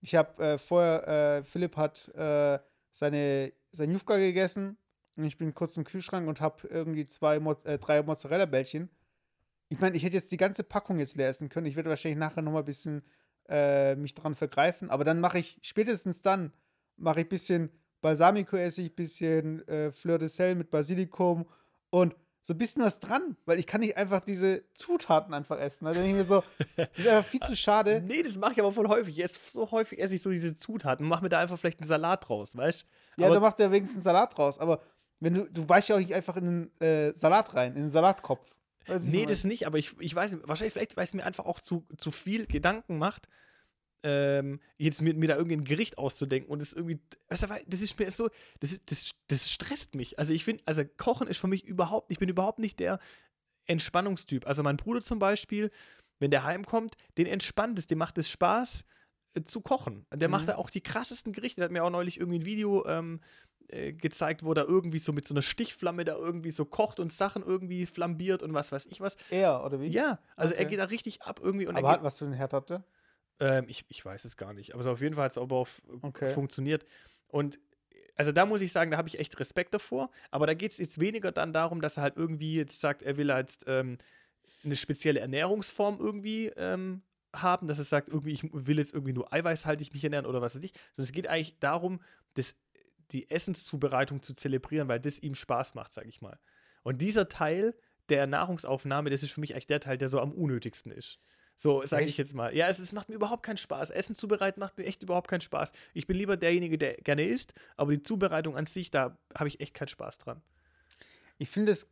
ich habe äh, vorher, äh, Philipp hat seine, sein Jufka gegessen und ich bin kurz im Kühlschrank und habe irgendwie zwei, Mo drei Mozzarella-Bällchen. Ich meine, ich hätte jetzt die ganze Packung jetzt leer essen können. Ich werde wahrscheinlich nachher noch mal ein bisschen äh, mich dran vergreifen. Aber dann mache ich, spätestens dann, mache ich ein bisschen Balsamico-Essig, bisschen äh, Fleur de Sel mit Basilikum und so ein bisschen was dran, weil ich kann nicht einfach diese Zutaten einfach essen. Da denke ich mir so, das ist einfach viel zu schade. Nee, das mache ich aber voll häufig. Ich esse so häufig esse ich so diese Zutaten und mache mir da einfach vielleicht einen Salat draus, weißt Ja, aber da macht er wenigstens Salat draus. Aber wenn du, du weißt ja auch nicht einfach in den äh, Salat rein, in den Salatkopf. Weißt du, Nee, das nicht, aber ich, ich weiß nicht, wahrscheinlich, vielleicht, weil es mir einfach auch zu, zu viel Gedanken macht, ähm, jetzt mir, mir da irgendwie ein Gericht auszudenken und es irgendwie, weißt du, das ist mir so, das, ist, das, das stresst mich. Also ich finde, also Kochen ist für mich überhaupt, ich bin überhaupt nicht der Entspannungstyp. Also mein Bruder zum Beispiel, wenn der heimkommt, den entspannt es, dem macht es Spaß äh, zu kochen. Der Mhm. macht da auch die krassesten Gerichte. Der hat mir auch neulich irgendwie ein Video ähm, äh, gezeigt, wo er irgendwie so mit so einer Stichflamme da irgendwie so kocht und Sachen irgendwie flambiert und was weiß ich was. Er, oder wie? Ja, also er Okay. geht da richtig ab irgendwie und Aber er hat, was für einen Herd hat er? ähm, ich, ich weiß es gar nicht, aber so auf jeden Fall hat es aber auf, Okay. funktioniert. Und also da muss ich sagen, da habe ich echt Respekt davor, aber da geht es jetzt weniger dann darum, dass er halt irgendwie jetzt sagt, er will jetzt ähm, eine spezielle Ernährungsform irgendwie ähm, haben, dass er sagt, irgendwie, ich will jetzt irgendwie nur eiweißhaltig mich ernähren oder was weiß ich, sondern es geht eigentlich darum, das, die Essenszubereitung zu zelebrieren, weil das ihm Spaß macht, sage ich mal. Und dieser Teil der Nahrungsaufnahme, das ist für mich eigentlich der Teil, der so am unnötigsten ist. So, sage ich jetzt mal. Ja, es, es macht mir überhaupt keinen Spaß. Essen zubereiten macht mir echt überhaupt keinen Spaß. Ich bin lieber derjenige, der gerne isst, aber die Zubereitung an sich, da habe ich echt keinen Spaß dran. Ich finde es,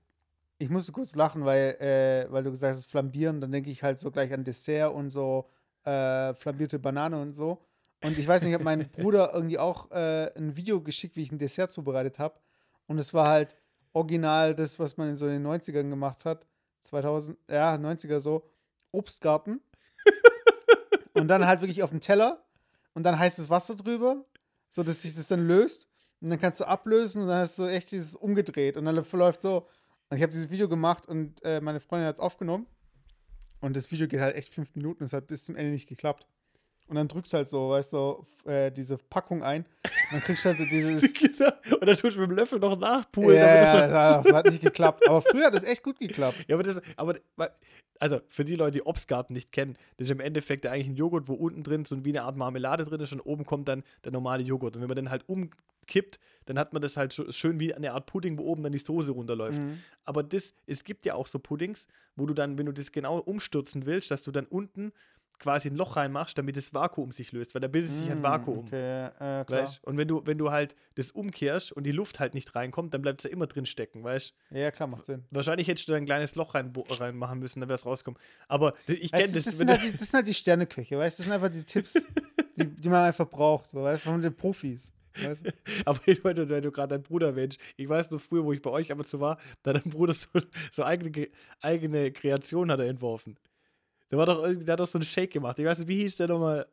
ich musste kurz lachen, weil, äh, weil du gesagt hast, flambieren, dann denke ich halt so gleich an Dessert und so äh, flambierte Banane und so. Und ich weiß nicht, ich habe meinem Bruder irgendwie auch äh, ein Video geschickt, wie ich ein Dessert zubereitet habe. Und es war halt original das, was man in so den 90ern gemacht hat. 2000, ja, 90er so. Obstgarten. und dann halt wirklich auf den Teller. Und dann heißes Wasser drüber, so dass sich das dann löst. Und dann kannst du ablösen und dann hast du echt dieses umgedreht. Und dann verläuft so. Und ich habe dieses Video gemacht und äh, meine Freundin hat es aufgenommen. Und das Video geht halt echt fünf Minuten, es hat bis zum Ende nicht geklappt. Und dann drückst halt so, weißt du, äh, diese Packung ein. Und dann kriegst du halt so dieses. Genau. und dann tust du mit dem Löffel noch nachpulen. ja, das ja, das hat nicht geklappt. Aber früher hat das echt gut geklappt. Ja, aber das, aber, also für die Leute, die Obstgarten nicht kennen, das ist im Endeffekt eigentlich ein Joghurt, wo unten drin so wie eine Art Marmelade drin ist und oben kommt dann der normale Joghurt. Und wenn man den halt umkippt, dann hat man das halt schön wie eine Art Pudding, wo oben dann die Soße runterläuft. Mhm. Aber das, es gibt ja auch so Puddings, wo du dann, wenn du das genau umstürzen willst, dass du dann unten quasi ein Loch reinmachst, damit das Vakuum sich löst, weil da bildet sich ein Mm, Vakuum. Okay, äh, klar. Weißt? Und wenn du, wenn du halt das umkehrst und die Luft halt nicht reinkommt, dann bleibt es ja immer drin stecken, weißt Ja, klar, macht Sinn. Wahrscheinlich hättest du da ein kleines Loch rein, reinmachen müssen, dann wäre es rauskommen. Aber ich kenne das. das, sind du- halt die, das sind halt die Sterneküche, weißt du? Das sind einfach die Tipps, die, die man einfach braucht, so, weißt du, von den Profis. Weißt du? aber wenn du, wenn du gerade deinen Bruder erwähnst, ich weiß noch früher, wo ich bei euch ab und zu war, da dein Bruder so, so eigene, Ge- eigene Kreation hat er entworfen. Der, war doch, irgendwie- der hat doch so einen Shake gemacht. Ich weiß nicht, wie hieß der nochmal?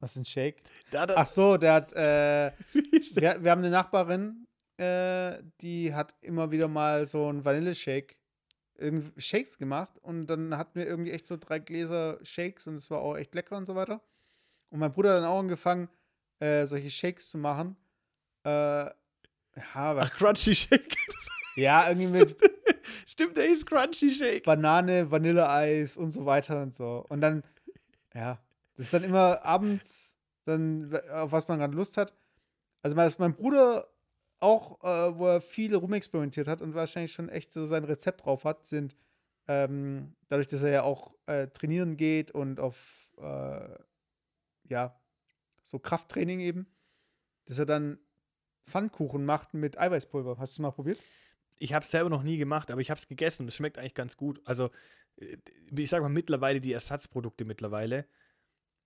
Was ist ein Shake? Hat, Ach so, der hat, äh, wie hieß der? wir, wir haben eine Nachbarin, äh, die hat immer wieder mal so einen Vanilleshake, irgendwie Shakes gemacht und dann hatten wir irgendwie echt so drei Gläser Shakes und es war auch echt lecker und so weiter. Und mein Bruder hat dann auch angefangen, äh, solche Shakes zu machen. Äh, ja, Ach, was? Crunchy Shake. ja, irgendwie mit Stimmt, der hieß Crunchy Shake. Banane, Vanilleeis und so weiter und so. Und dann, ja, das ist dann immer abends, dann, auf was man gerade Lust hat. Also, mein Bruder auch, äh, wo er viel rumexperimentiert hat und wahrscheinlich schon echt so sein Rezept drauf hat, sind, ähm, dadurch, dass er ja auch äh, trainieren geht und auf, äh, ja, so Krafttraining eben, dass er dann Pfannkuchen macht mit Eiweißpulver. Hast du mal probiert? Ich habe es selber noch nie gemacht, aber ich habe es gegessen. Es schmeckt eigentlich ganz gut. Also, äh, ich sage mal mittlerweile die Ersatzprodukte mittlerweile,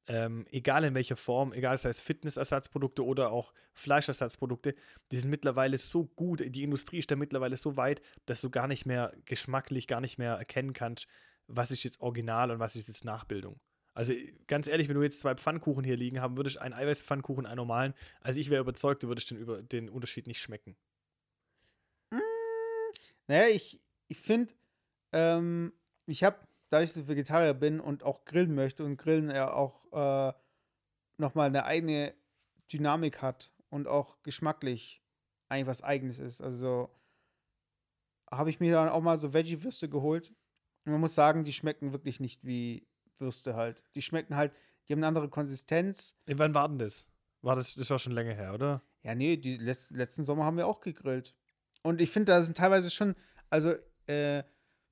ähm, egal in welcher Form, egal sei es Fitnessersatzprodukte oder auch Fleischersatzprodukte, die sind mittlerweile so gut. Die Industrie ist da mittlerweile so weit, dass du gar nicht mehr geschmacklich, gar nicht mehr erkennen kannst, was ist jetzt Original und was ist jetzt Nachbildung. Also ganz ehrlich, wenn du jetzt zwei Pfannkuchen hier liegen haben würdest, einen Eiweißpfannkuchen, einen normalen, also ich wäre überzeugt, du würdest den, über, den Unterschied nicht schmecken. Naja, ich, ich finde, ähm, ich habe, dadurch, dass ich Vegetarier bin und auch grillen möchte und Grillen ja auch äh, nochmal eine eigene Dynamik hat und auch geschmacklich eigentlich was Eigenes ist. Also habe ich mir dann auch mal so Veggie-Würste geholt. Und man muss sagen, die schmecken wirklich nicht wie Würste halt. Die schmecken halt, die haben eine andere Konsistenz. Wann war denn das? War das, das war schon länger her, oder? Ja, nee, die letz letzten Sommer haben wir auch gegrillt. Und ich finde, da sind teilweise schon, also äh,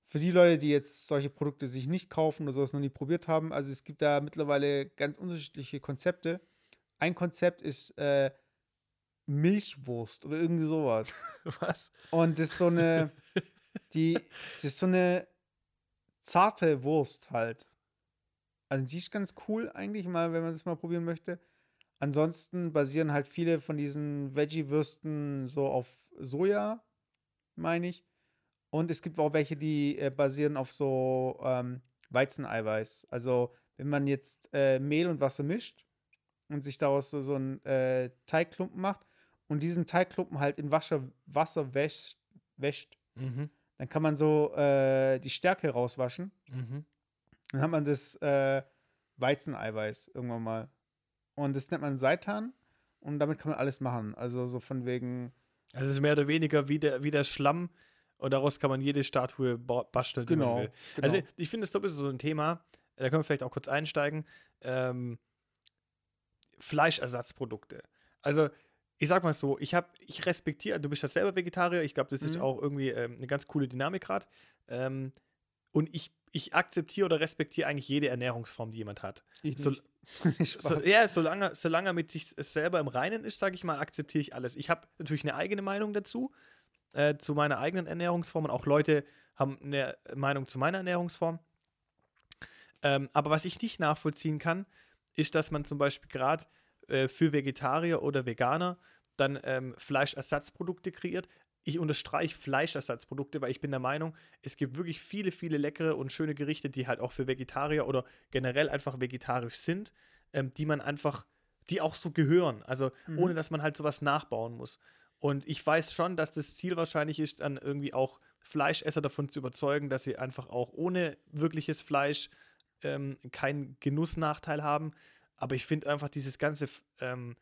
für die Leute, die jetzt solche Produkte sich nicht kaufen oder sowas noch nie probiert haben, also es gibt da mittlerweile ganz unterschiedliche Konzepte. Ein Konzept ist äh, Milchwurst oder irgendwie sowas. Was? Und das ist so eine, die, das ist so eine zarte Wurst halt. Also die ist ganz cool eigentlich mal, wenn man das mal probieren möchte. Ansonsten basieren halt viele von diesen Veggie-Würsten so auf Soja, meine ich. Und es gibt auch welche, die äh, basieren auf so ähm, Weizeneiweiß. Also wenn man jetzt äh, Mehl und Wasser mischt und sich daraus so, so einen äh, Teigklumpen macht und diesen Teigklumpen halt in Wasser, Wasser wäscht, wäscht, Mhm. dann kann man so äh, die Stärke rauswaschen. Mhm. Dann hat man das äh, Weizeneiweiß irgendwann mal. Und das nennt man Seitan und damit kann man alles machen. Also so von wegen, Also es ist mehr oder weniger wie der, wie der Schlamm und daraus kann man jede Statue ba- basteln, die genau. man will. genau. Also ich finde es sowieso so ein Thema, da können wir vielleicht auch kurz einsteigen. Ähm, Fleischersatzprodukte. Also ich sag mal so, ich habe, ich respektiere, du bist ja selber Vegetarier, ich glaube, das ist Mhm. auch irgendwie ähm, eine ganz coole Dynamik gerade. Ähm, und ich, ich akzeptiere oder respektiere eigentlich jede Ernährungsform, die jemand hat. ich so-. So, ja, solange, solange er mit sich selber im Reinen ist, sage ich mal, akzeptiere ich alles. Ich habe natürlich eine eigene Meinung dazu, äh, zu meiner eigenen Ernährungsform und auch Leute haben eine Meinung zu meiner Ernährungsform. Ähm, aber was ich nicht nachvollziehen kann, ist, dass man zum Beispiel gerade äh, für Vegetarier oder Veganer dann ähm, Fleischersatzprodukte kreiert. Ich unterstreiche Fleischersatzprodukte, weil ich bin der Meinung, es gibt wirklich viele, viele leckere und schöne Gerichte, die halt auch für Vegetarier oder generell einfach vegetarisch sind, ähm, die man einfach, die auch so gehören. Also Mhm. ohne, dass man halt sowas nachbauen muss. Und ich weiß schon, dass das Ziel wahrscheinlich ist, dann irgendwie auch Fleischesser davon zu überzeugen, dass sie einfach auch ohne wirkliches Fleisch ähm, keinen Genussnachteil haben. aber ich finde einfach dieses ganze, ähm,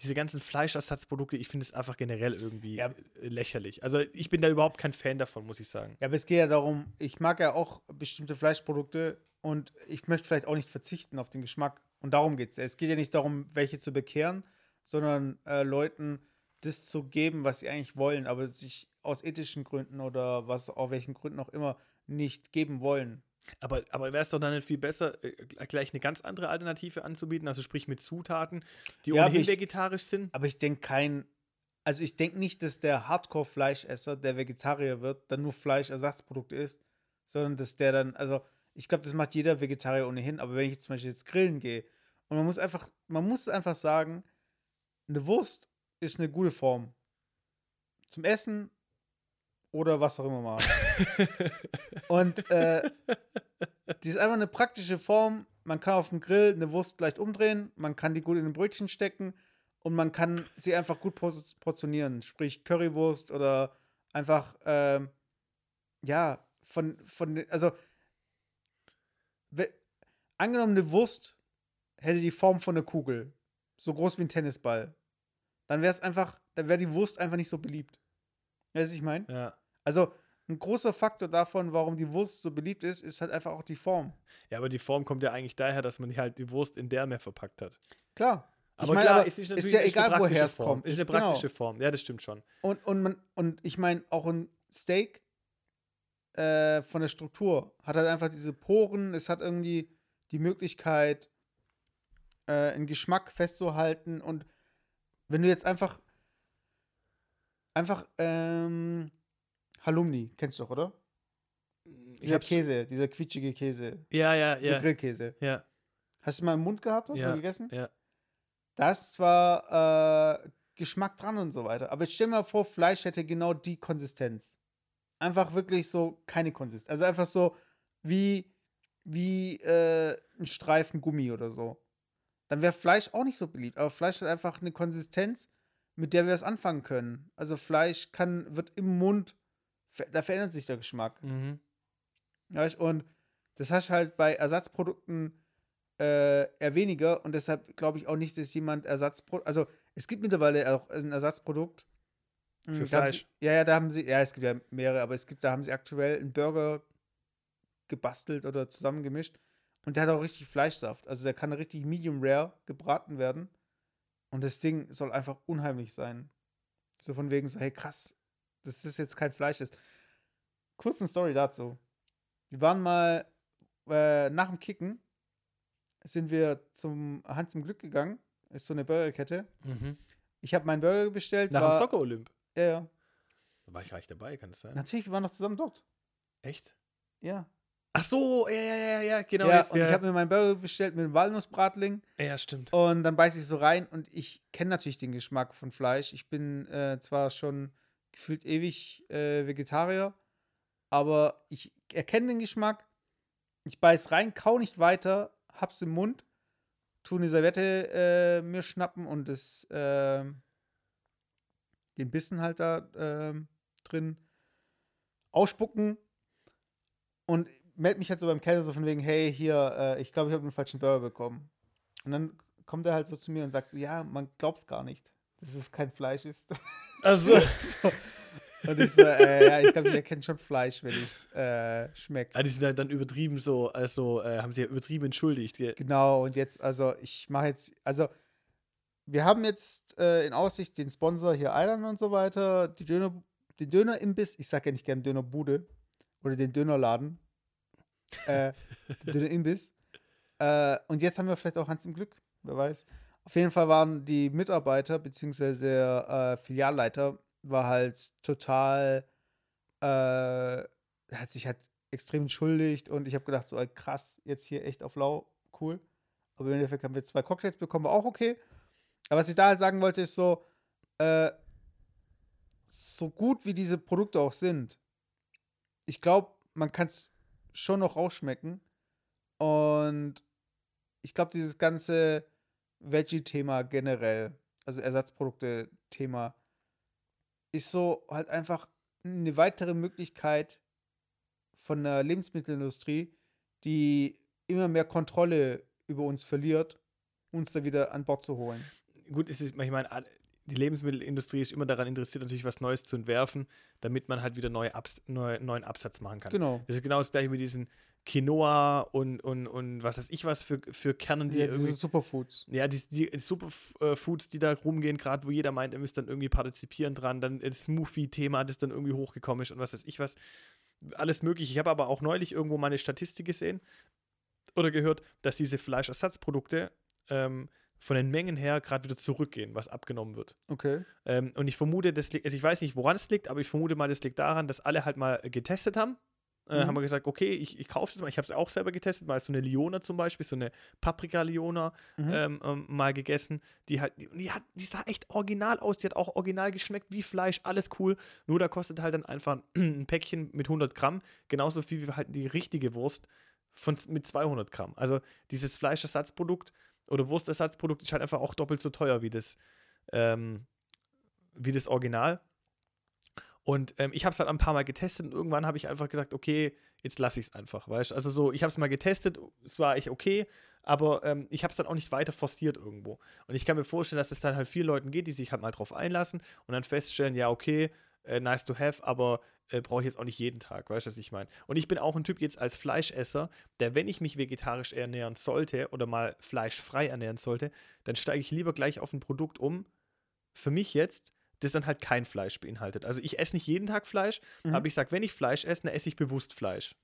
diese ganzen Fleischersatzprodukte, ich finde es einfach generell irgendwie Ja. lächerlich. Also ich bin da überhaupt kein Fan davon, muss ich sagen. Ja, aber es geht ja darum, ich mag ja auch bestimmte Fleischprodukte und ich möchte vielleicht auch nicht verzichten auf den Geschmack. Und darum geht es. Es geht ja nicht darum, welche zu bekehren, sondern äh, Leuten das zu geben, was sie eigentlich wollen, aber sich aus ethischen Gründen oder was auch welchen Gründen auch immer nicht geben wollen. Aber, aber wäre es doch dann nicht viel besser, äh, gleich eine ganz andere Alternative anzubieten, also sprich mit Zutaten, die Ja, ohnehin ich- vegetarisch sind? Aber ich denke kein, also ich denke nicht, dass der Hardcore-Fleischesser, der Vegetarier wird, dann nur Fleischersatzprodukte isst, sondern dass der dann, also ich glaube, das macht jeder Vegetarier ohnehin, aber wenn ich zum Beispiel jetzt grillen gehe und man muss einfach, man muss einfach sagen, eine Wurst ist eine gute Form. Zum Essen oder was auch immer mal. Und äh, die ist einfach eine praktische Form. Man kann auf dem Grill eine Wurst leicht umdrehen, man kann die gut in ein Brötchen stecken und man kann sie einfach gut por- portionieren. Sprich Currywurst oder einfach, ähm, ja, von, von, also, angenommen, eine Wurst hätte die Form von einer Kugel, so groß wie ein Tennisball, dann wäre es einfach, dann wäre die Wurst einfach nicht so beliebt. Weißt du, ich meine? Ja. Also, ein großer Faktor davon, warum die Wurst so beliebt ist, ist halt einfach auch die Form. ja, aber die Form kommt ja eigentlich daher, dass man halt die Wurst in der mehr verpackt hat. Klar. Ich Aber meine, klar, aber es ist ist ja egal, woher es kommt. Ist eine Genau. praktische Form, ja, das stimmt schon. Und, und, man, und ich meine, auch ein Steak äh, von der Struktur hat halt einfach diese Poren, es hat irgendwie die Möglichkeit, äh, einen Geschmack festzuhalten. Und wenn du jetzt einfach, einfach, ähm, Halloumi, kennst du doch, oder? Ich Dieser Käse, dieser quietschige Käse, Ja, ja, dieser ja. Grillkäse. Ja, Hast du mal im Mund gehabt, hast du Ja, mal gegessen? ja. Da ist zwar äh, Geschmack dran und so weiter, aber jetzt stell mal vor, Fleisch hätte genau die Konsistenz. Einfach wirklich so keine Konsistenz. Also einfach so wie, wie äh, ein Streifen Gummi oder so. Dann wäre Fleisch auch nicht so beliebt. Aber Fleisch hat einfach eine Konsistenz, mit der wir es anfangen können. Also Fleisch kann, wird im Mund, da verändert sich der Geschmack. Mhm. Weißt? Und das hast du halt bei Ersatzprodukten äh, eher weniger und deshalb glaube ich auch nicht, dass jemand Ersatzprodukt, also es gibt mittlerweile auch ein Ersatzprodukt. Für Hm, Fleisch. Sie, ja, ja, da haben sie, ja, es gibt ja mehrere, aber es gibt, da haben sie aktuell einen Burger gebastelt oder zusammengemischt und der hat auch richtig Fleischsaft. Also der kann richtig medium rare gebraten werden und das Ding soll einfach unheimlich sein. So von wegen so, hey krass, dass das jetzt kein Fleisch ist. Kurz eine Story dazu. Wir waren mal äh, nach dem Kicken sind wir zum Hans im Glück gegangen. Ist so eine Burgerkette. Mhm. Ich habe meinen Burger bestellt. Nach war, dem Soccer Olymp. Ja, ja. Da war ich gar nicht dabei, kann das sein? Natürlich, wir waren noch zusammen dort. Echt? Ja. Ach so, ja, ja, ja, ja, genau. ja, jetzt, und ja. ich habe mir meinen Burger bestellt mit einem Walnussbratling ja, stimmt. und dann beiße ich so rein und ich kenne natürlich den Geschmack von Fleisch. Ich bin äh, zwar schon gefühlt ewig äh, Vegetarier, aber ich erkenne den Geschmack. Ich beiß rein, kau nicht weiter, hab's im Mund, tu eine Serviette äh, mir schnappen und das, ähm, den Bissen halt da ähm, drin ausspucken und melde mich halt so beim Kellner so von wegen, hey, hier, äh, ich glaube, ich habe einen falschen Burger bekommen. Und dann kommt er halt so zu mir und sagt so, ja, man glaubt es gar nicht, dass es kein Fleisch ist. Also, so. Und ich so, äh, ja, ich glaube, ich erkenne schon Fleisch, wenn es äh, schmeckt. ja, die sind halt dann übertrieben so, also äh, haben sie ja übertrieben entschuldigt. gell? Genau, und jetzt, also ich mache jetzt, also wir haben jetzt äh, in Aussicht den Sponsor hier Island und so weiter, die Döner, den Dönerimbiss, ich sage ja nicht gern Dönerbude oder den Dönerladen, äh, den Dönerimbiss. Äh, und jetzt haben wir vielleicht auch Hans im Glück, wer weiß. Auf jeden Fall waren die Mitarbeiter, beziehungsweise der äh, Filialleiter, war halt total, äh, hat sich halt extrem entschuldigt und ich habe gedacht, so ey, krass, jetzt hier echt auf lau, cool. Aber im Endeffekt haben wir zwei Cocktails bekommen, war auch okay. Aber was ich da halt sagen wollte, ist so, äh, so gut wie diese Produkte auch sind, ich glaube, man kann es schon noch rausschmecken. Und ich glaube, dieses ganze Veggie-Thema generell, also Ersatzprodukte-Thema, ist so halt einfach eine weitere Möglichkeit von der Lebensmittelindustrie, die immer mehr Kontrolle über uns verliert uns da wieder an Bord zu holen. Gut, es ist, ich meine, die Lebensmittelindustrie ist immer daran interessiert, natürlich was Neues zu entwerfen, damit man halt wieder neue Abs neu, neuen Absatz machen kann. Genau. Das ist genau das gleiche mit diesen Quinoa und, und, und was weiß ich was für, für Kernen, die Ja, irgendwie diese Superfoods. Ja, die, die Superfoods, die da rumgehen, gerade wo jeder meint, er müsste dann irgendwie partizipieren dran, dann das Smoothie-Thema, das dann irgendwie hochgekommen ist und was weiß ich was. Alles mögliche. Ich habe aber auch neulich irgendwo mal eine Statistik gesehen oder gehört, dass diese Fleischersatzprodukte ähm, von den Mengen her gerade wieder zurückgehen, was abgenommen wird. Okay. Ähm, und ich vermute, das liegt, also ich weiß nicht, woran es liegt, aber ich vermute mal, das liegt daran, dass alle halt mal getestet haben. Äh, Mhm. Haben wir gesagt, okay, ich, ich kaufe es mal. Ich habe es auch selber getestet, mal so eine Leona zum Beispiel, so eine Paprika-Leona Mhm. ähm, ähm, mal gegessen. Die, hat, die, die, hat, die sah echt original aus. Die hat auch original geschmeckt wie Fleisch, alles cool. Nur da kostet halt dann einfach ein Päckchen mit 100 Gramm genauso viel wie halt die richtige Wurst von, mit 200 Gramm. Also dieses Fleischersatzprodukt oder Wurstersatzprodukt ist halt einfach auch doppelt so teuer wie das, ähm, wie das Original. Und ähm, ich habe es halt ein paar Mal getestet und irgendwann habe ich einfach gesagt, okay, jetzt lasse ich es einfach, weißt? Also so, ich habe es mal getestet, es war echt okay, aber ähm, ich habe es dann auch nicht weiter forciert irgendwo. Und ich kann mir vorstellen, dass es dann halt vielen Leuten geht, die sich halt mal drauf einlassen und dann feststellen, ja, okay, äh, nice to have, aber äh, brauche ich jetzt auch nicht jeden Tag, weißt du, was ich meine? Und ich bin auch ein Typ jetzt als Fleischesser, der, wenn ich mich vegetarisch ernähren sollte oder mal fleischfrei ernähren sollte, dann steige ich lieber gleich auf ein Produkt um, für mich jetzt, das dann halt kein Fleisch beinhaltet. Also ich esse nicht jeden Tag Fleisch, Mhm. aber ich sage, wenn ich Fleisch esse, dann esse ich bewusst Fleisch.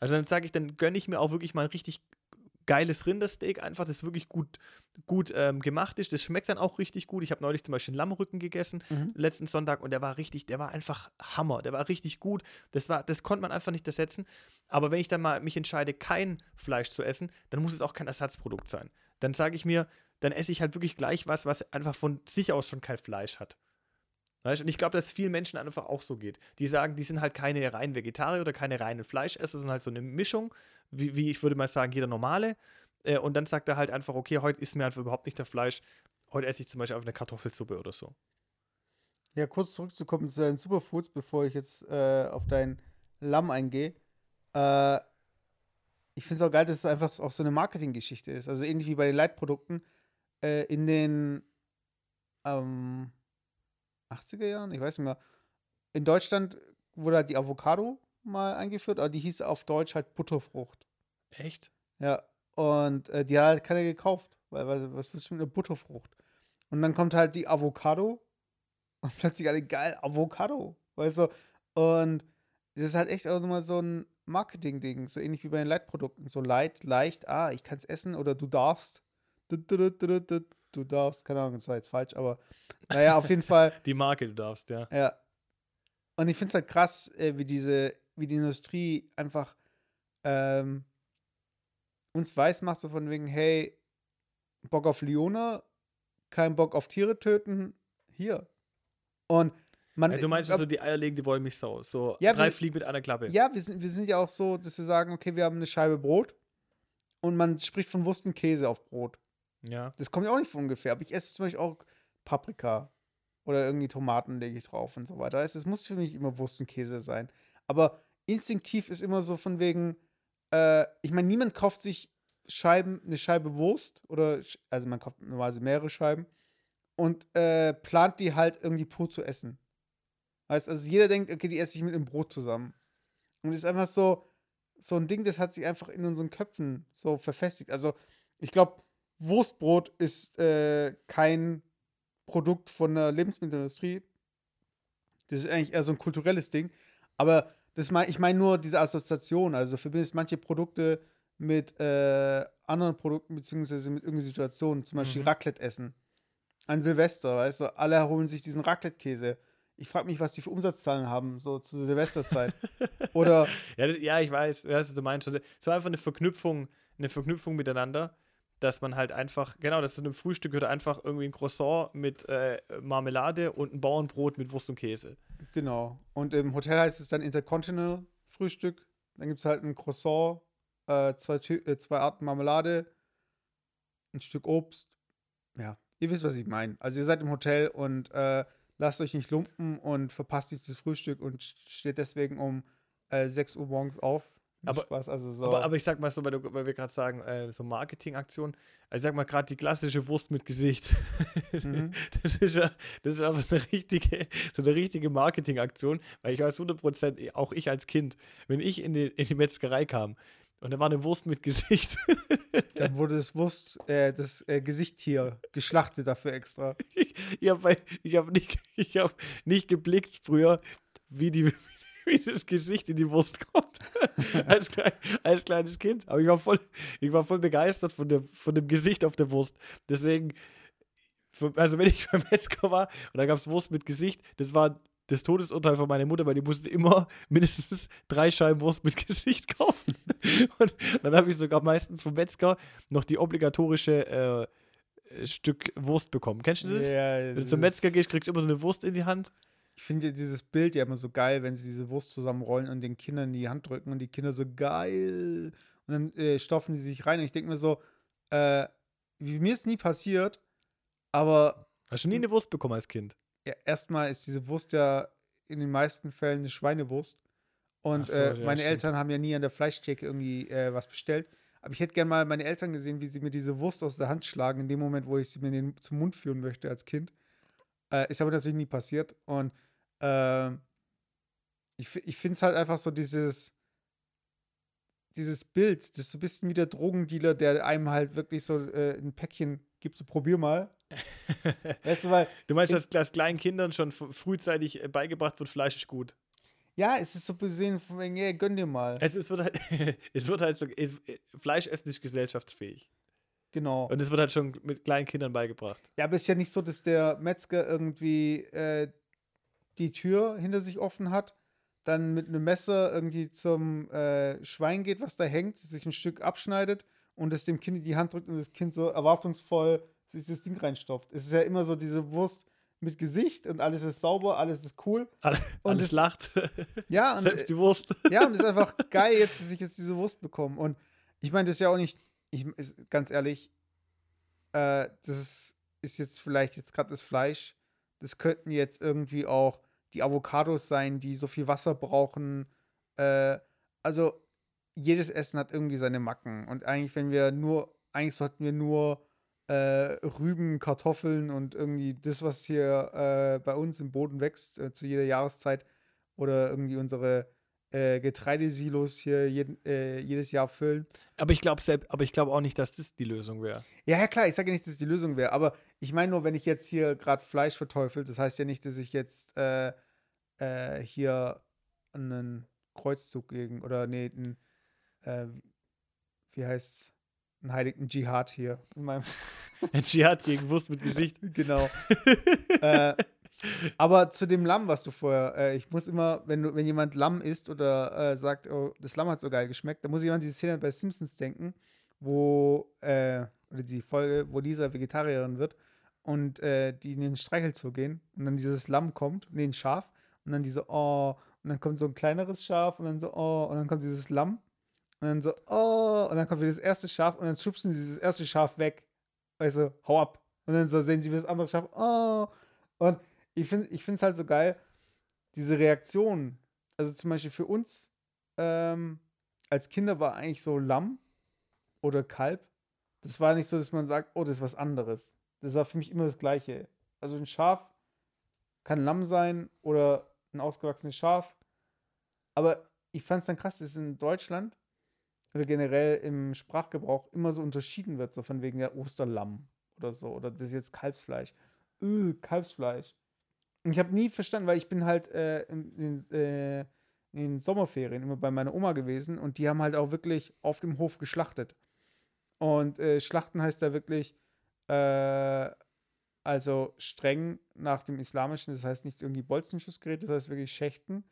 Also dann sage ich, dann gönne ich mir auch wirklich mal ein richtig geiles Rindersteak, einfach das wirklich gut, gut ähm, gemacht ist. Das schmeckt dann auch richtig gut. Ich habe neulich zum Beispiel einen Lammrücken gegessen, Mhm. letzten Sonntag, und der war richtig, der war einfach Hammer. Der war richtig gut. Das, war, das konnte man einfach nicht ersetzen. Aber wenn ich dann mal mich entscheide, kein Fleisch zu essen, dann muss es auch kein Ersatzprodukt sein. Dann sage ich mir, dann esse ich halt wirklich gleich was, was einfach von sich aus schon kein Fleisch hat. Weißt? Und ich glaube, dass vielen Menschen einfach auch so geht. Die sagen, die sind halt keine reinen Vegetarier oder keine reinen Fleischesser, sondern halt so eine Mischung, wie, wie ich würde mal sagen, jeder normale. Äh, und dann sagt er halt einfach, okay, heute ist mir einfach überhaupt nicht der Fleisch. Heute esse ich zum Beispiel einfach eine Kartoffelsuppe oder so. Ja, kurz zurückzukommen zu deinen Superfoods, bevor ich jetzt äh, auf dein Lamm eingehe. Äh, ich finde es auch geil, dass es einfach auch so eine Marketinggeschichte ist. Also ähnlich wie bei den Leitprodukten. Äh, in den ähm, 80er Jahren, ich weiß nicht mehr. In Deutschland wurde halt die Avocado mal eingeführt, aber die hieß auf Deutsch halt Butterfrucht. Echt? Ja, und äh, die hat halt keiner gekauft, weil, weil was willst du mit einer Butterfrucht? Und dann kommt halt die Avocado und plötzlich alle geil, Avocado, weißt du? Und das ist halt echt auch nochmal so ein Marketing-Ding, so ähnlich wie bei den Leitprodukten. So light, leicht, ah, ich kann es essen oder du darfst. Du, du, darfst, keine Ahnung, das war jetzt falsch, aber naja, auf jeden Fall. Die Marke, du darfst, ja. Ja. Und ich finde es halt krass, äh, wie diese, wie die Industrie einfach ähm, uns weiß macht, so von wegen, hey, Bock auf Leona, kein Bock auf Tiere töten, hier. Und man. Also du meinst glaub- so die eierlegende Wollmilchsau. So Ja, drei wir- Fliegen mit einer Klappe. ja, wir sind, wir sind ja auch so, dass wir sagen, okay, wir haben eine Scheibe Brot und man spricht von Wurst und Käse auf Brot. ja. Das kommt ja auch nicht von ungefähr. Aber ich esse zum Beispiel auch Paprika oder irgendwie Tomaten lege ich drauf und so weiter. Es muss für mich immer Wurst und Käse sein. Aber instinktiv ist immer so von wegen, äh, ich meine, niemand kauft sich Scheiben, eine Scheibe Wurst oder, also man kauft normalerweise mehrere Scheiben und äh, plant die halt irgendwie pur zu essen. Heißt, also jeder denkt, okay, die esse ich mit einem Brot zusammen. Und es ist einfach so, so ein Ding, das hat sich einfach in unseren Köpfen so verfestigt. Also, ich glaube, Wurstbrot ist äh, kein Produkt von der Lebensmittelindustrie. Das ist eigentlich eher so ein kulturelles Ding. Aber das mein, ich meine nur diese Assoziation. Also verbindest manche Produkte mit äh, anderen Produkten, beziehungsweise mit irgendeiner Situation. Zum Beispiel Mhm. Raclette essen. An Silvester, weißt du, alle holen sich diesen Raclette-Käse. Ich frage mich, was die für Umsatzzahlen haben, so zur Silvesterzeit. Oder Ja, ja, ich weiß, was du meinst. So einfach eine Verknüpfung, eine Verknüpfung miteinander, dass man halt einfach, genau, dass zu einem Frühstück gehört einfach irgendwie ein Croissant mit äh, Marmelade und ein Bauernbrot mit Wurst und Käse. Genau. Und im Hotel heißt es dann Intercontinental Frühstück. Dann gibt es halt ein Croissant, äh, zwei, äh, zwei Arten Marmelade, ein Stück Obst. Ja, ihr wisst, was ich meine. Also ihr seid im Hotel und äh, lasst euch nicht lumpen und verpasst dieses Frühstück und steht deswegen um äh, 6 Uhr morgens auf. Aber- Spaß. Also so. Aber, aber ich sag mal so, weil, du, weil wir gerade sagen, äh, so Marketingaktion, also ich sag mal gerade die klassische Wurst mit Gesicht. Mhm. Das ist ja, das ist ja so eine richtige, so eine richtige Marketingaktion, weil ich weiß 100%, auch ich als Kind, wenn ich in die, in die Metzgerei kam und da war eine Wurst mit Gesicht, Dann wurde das Wurst, äh, das äh, Gesichttier geschlachtet dafür extra. ich, ich habe ich hab nicht, ich hab nicht geblickt früher, wie, die, wie das Gesicht in die Wurst kommt. als, klein, als kleines Kind. Aber ich war voll, ich war voll begeistert von, der, von dem Gesicht auf der Wurst. Deswegen, also wenn ich beim Metzger war und da gab es Wurst mit Gesicht, das war das Todesurteil von meiner Mutter, weil die musste immer mindestens drei Scheiben Wurst mit Gesicht kaufen. Und dann habe ich sogar meistens vom Metzger noch die obligatorische äh, Stück Wurst bekommen. Kennst du das? Ja, Wenn du zum Metzger gehst, kriegst du immer so eine Wurst in die Hand. Ich finde dieses Bild ja immer so geil, wenn sie diese Wurst zusammenrollen und den Kindern in die Hand drücken und die Kinder so geil. Und dann äh, stopfen sie sich rein. Und ich denke mir so, äh, wie mir ist nie passiert, aber Hast du nie eine Wurst bekommen als Kind? ja, erstmal ist diese Wurst ja in den meisten Fällen eine Schweinewurst. Und so, äh, ja, meine stimmt. Eltern haben ja nie an der Fleischtheke irgendwie äh, was bestellt. Aber ich hätte gerne mal meine Eltern gesehen, wie sie mir diese Wurst aus der Hand schlagen, in dem Moment, wo ich sie mir in den, zum Mund führen möchte als Kind. Äh, ist aber natürlich nie passiert. Und ähm, ich, ich finde es halt einfach so dieses, dieses Bild, das ist so ein bisschen wie der Drogendealer, der einem halt wirklich so äh, ein Päckchen gibt, so probier mal. weißt du, weil Du meinst, dass, dass kleinen Kindern schon frühzeitig äh, beigebracht wird, Fleisch ist gut. Ja, es ist so gesehen von wegen, yeah, gönn dir mal. Es, es, wird, halt, es wird halt so, es, Fleisch essen ist gesellschaftsfähig. Genau. Und es wird halt schon mit kleinen Kindern beigebracht. Ja, aber es ist ja nicht so, dass der Metzger irgendwie äh, die Tür hinter sich offen hat, dann mit einem Messer irgendwie zum äh, Schwein geht, was da hängt, sich ein Stück abschneidet und es dem Kind in die Hand drückt und das Kind so erwartungsvoll sich das Ding reinstopft. Es ist ja immer so diese Wurst mit Gesicht und alles ist sauber, alles ist cool. Alle, Und alles es- lacht. Ja, und, Selbst die Wurst. Ja, und es ist einfach geil, jetzt, dass ich jetzt diese Wurst bekomme. Und ich meine, das ist ja auch nicht, ich, ist, ganz ehrlich, äh, das ist, ist jetzt vielleicht jetzt gerade das Fleisch. Das könnten jetzt irgendwie auch die Avocados sein, die so viel Wasser brauchen. Äh, also jedes Essen hat irgendwie seine Macken. Und eigentlich, wenn wir nur, eigentlich sollten wir nur äh, Rüben, Kartoffeln und irgendwie das, was hier äh, bei uns im Boden wächst, äh, zu jeder Jahreszeit, oder irgendwie unsere äh, Getreidesilos hier jeden, äh, jedes Jahr füllen. Aber ich glaube glaub auch nicht, dass das die Lösung wäre. Ja, ja, klar, ich sage ja nicht, dass es die Lösung wäre, aber ich meine nur, wenn ich jetzt hier gerade Fleisch verteufel, das heißt ja nicht, dass ich jetzt äh, äh, hier einen Kreuzzug gegen, oder nee, einen, äh, wie heißt's, einen heiligen Dschihad hier in meinem, Ein Dschihad gegen Wurst mit Gesicht. genau. äh, aber zu dem Lamm, was du vorher, äh, ich muss immer, wenn, du, wenn jemand Lamm isst oder äh, sagt, oh, das Lamm hat so geil geschmeckt, dann muss ich an diese Szene bei Simpsons denken, wo, äh, oder die Folge, wo Lisa Vegetarierin wird und äh, die in den Streichelzoo gehen und dann dieses Lamm kommt, nee, ein Schaf und dann diese, oh, und dann kommt so ein kleineres Schaf und dann so, oh, und dann kommt dieses Lamm und dann so, oh, und dann kommt wieder das erste Schaf und dann schubsen sie dieses erste Schaf weg. Weißt du, hau ab. Und dann so sehen sie wie das andere Schaf, oh. Und ich finde es halt so geil, diese Reaktion. Also zum Beispiel für uns ähm, als Kinder war eigentlich so Lamm oder Kalb. Das war nicht so, dass man sagt, oh, das ist was anderes. Das war für mich immer das Gleiche. Also ein Schaf kann Lamm sein oder ein ausgewachsenes Schaf. Aber ich fand es dann krass, dass in Deutschland oder generell im Sprachgebrauch immer so unterschieden wird, so von wegen der Osterlamm oder so. Oder das ist jetzt Kalbsfleisch. Öh, Kalbsfleisch. Ich habe nie verstanden, weil ich bin halt äh, in, in, äh, in den Sommerferien immer bei meiner Oma gewesen und die haben halt auch wirklich auf dem Hof geschlachtet. Und äh, Schlachten heißt da wirklich, äh, also streng nach dem Islamischen, das heißt nicht irgendwie Bolzenschussgerät, das heißt wirklich Schächten.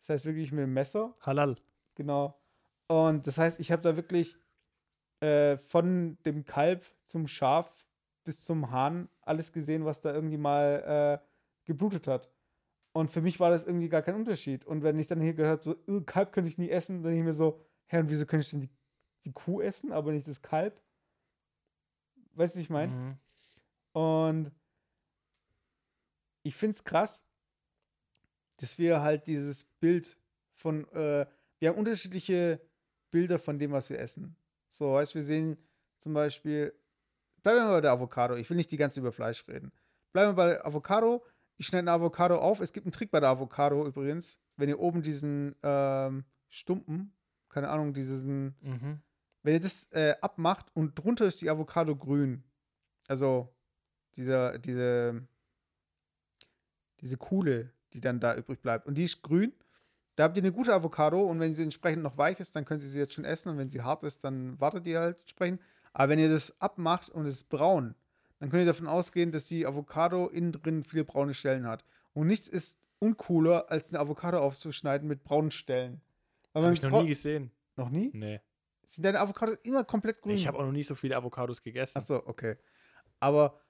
Das heißt wirklich mit dem Messer. Halal. Genau. Und das heißt, ich habe da wirklich äh, von dem Kalb zum Schaf bis zum Hahn alles gesehen, was da irgendwie mal äh, geblutet hat. Und für mich war das irgendwie gar kein Unterschied. Und wenn ich dann hier gehört habe, so, "Äh, Kalb könnte ich nie essen, dann denke ich mir so, hä, und wieso könnte ich denn die, die Kuh essen, aber nicht das Kalb? Weißt du, was ich meine? Mhm. Und ich finde es krass, dass wir halt dieses Bild von, äh, wir haben unterschiedliche Bilder von dem, was wir essen. So, weißt wir sehen zum Beispiel, bleiben wir mal bei der Avocado. Ich will nicht die ganze über Fleisch reden. Bleiben wir bei der Avocado. Ich schneide eine Avocado auf. Es gibt einen Trick bei der Avocado übrigens. Wenn ihr oben diesen ähm, Stumpen, keine Ahnung, diesen, Mhm. wenn ihr das äh, abmacht und drunter ist die Avocado grün. Also dieser, diese, diese Kuhle, die dann da übrig bleibt. Und die ist grün. Da habt ihr eine gute Avocado und wenn sie entsprechend noch weich ist, dann könnt ihr sie jetzt schon essen und wenn sie hart ist, dann wartet ihr halt entsprechend. Aber wenn ihr das abmacht und es ist braun, dann könnt ihr davon ausgehen, dass die Avocado innen drin viele braune Stellen hat. Und nichts ist uncooler, als eine Avocado aufzuschneiden mit braunen Stellen. Habe ich noch nie gesehen. noch nie? Nee. Sind deine Avocados immer komplett grün? Ich habe auch noch nie so viele Avocados gegessen. Achso, okay. Aber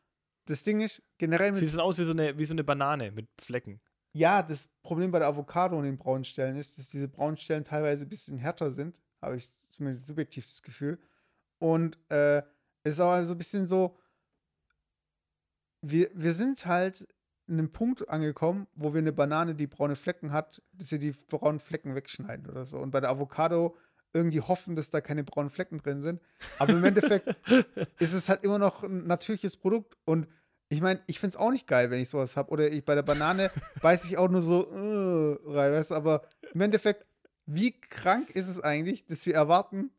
das Ding ist, generell mit Sie sehen aus wie so, eine, wie so eine Banane mit Flecken. Ja, das Problem bei der Avocado und den braunen Stellen ist, dass diese braunen Stellen teilweise ein bisschen härter sind. Habe ich zumindest subjektiv das Gefühl. Und äh, es ist auch so ein bisschen so, wir, wir sind halt an einem Punkt angekommen, wo wir eine Banane, die braune Flecken hat, dass wir die braunen Flecken wegschneiden oder so. Und bei der Avocado irgendwie hoffen, dass da keine braunen Flecken drin sind. Aber im Endeffekt ist es halt immer noch ein natürliches Produkt. Und ich meine, ich finde es auch nicht geil, wenn ich sowas habe. Oder ich, bei der Banane beiß ich auch nur so äh, rein, weißt du? Aber im Endeffekt, wie krank ist es eigentlich, dass wir erwarten,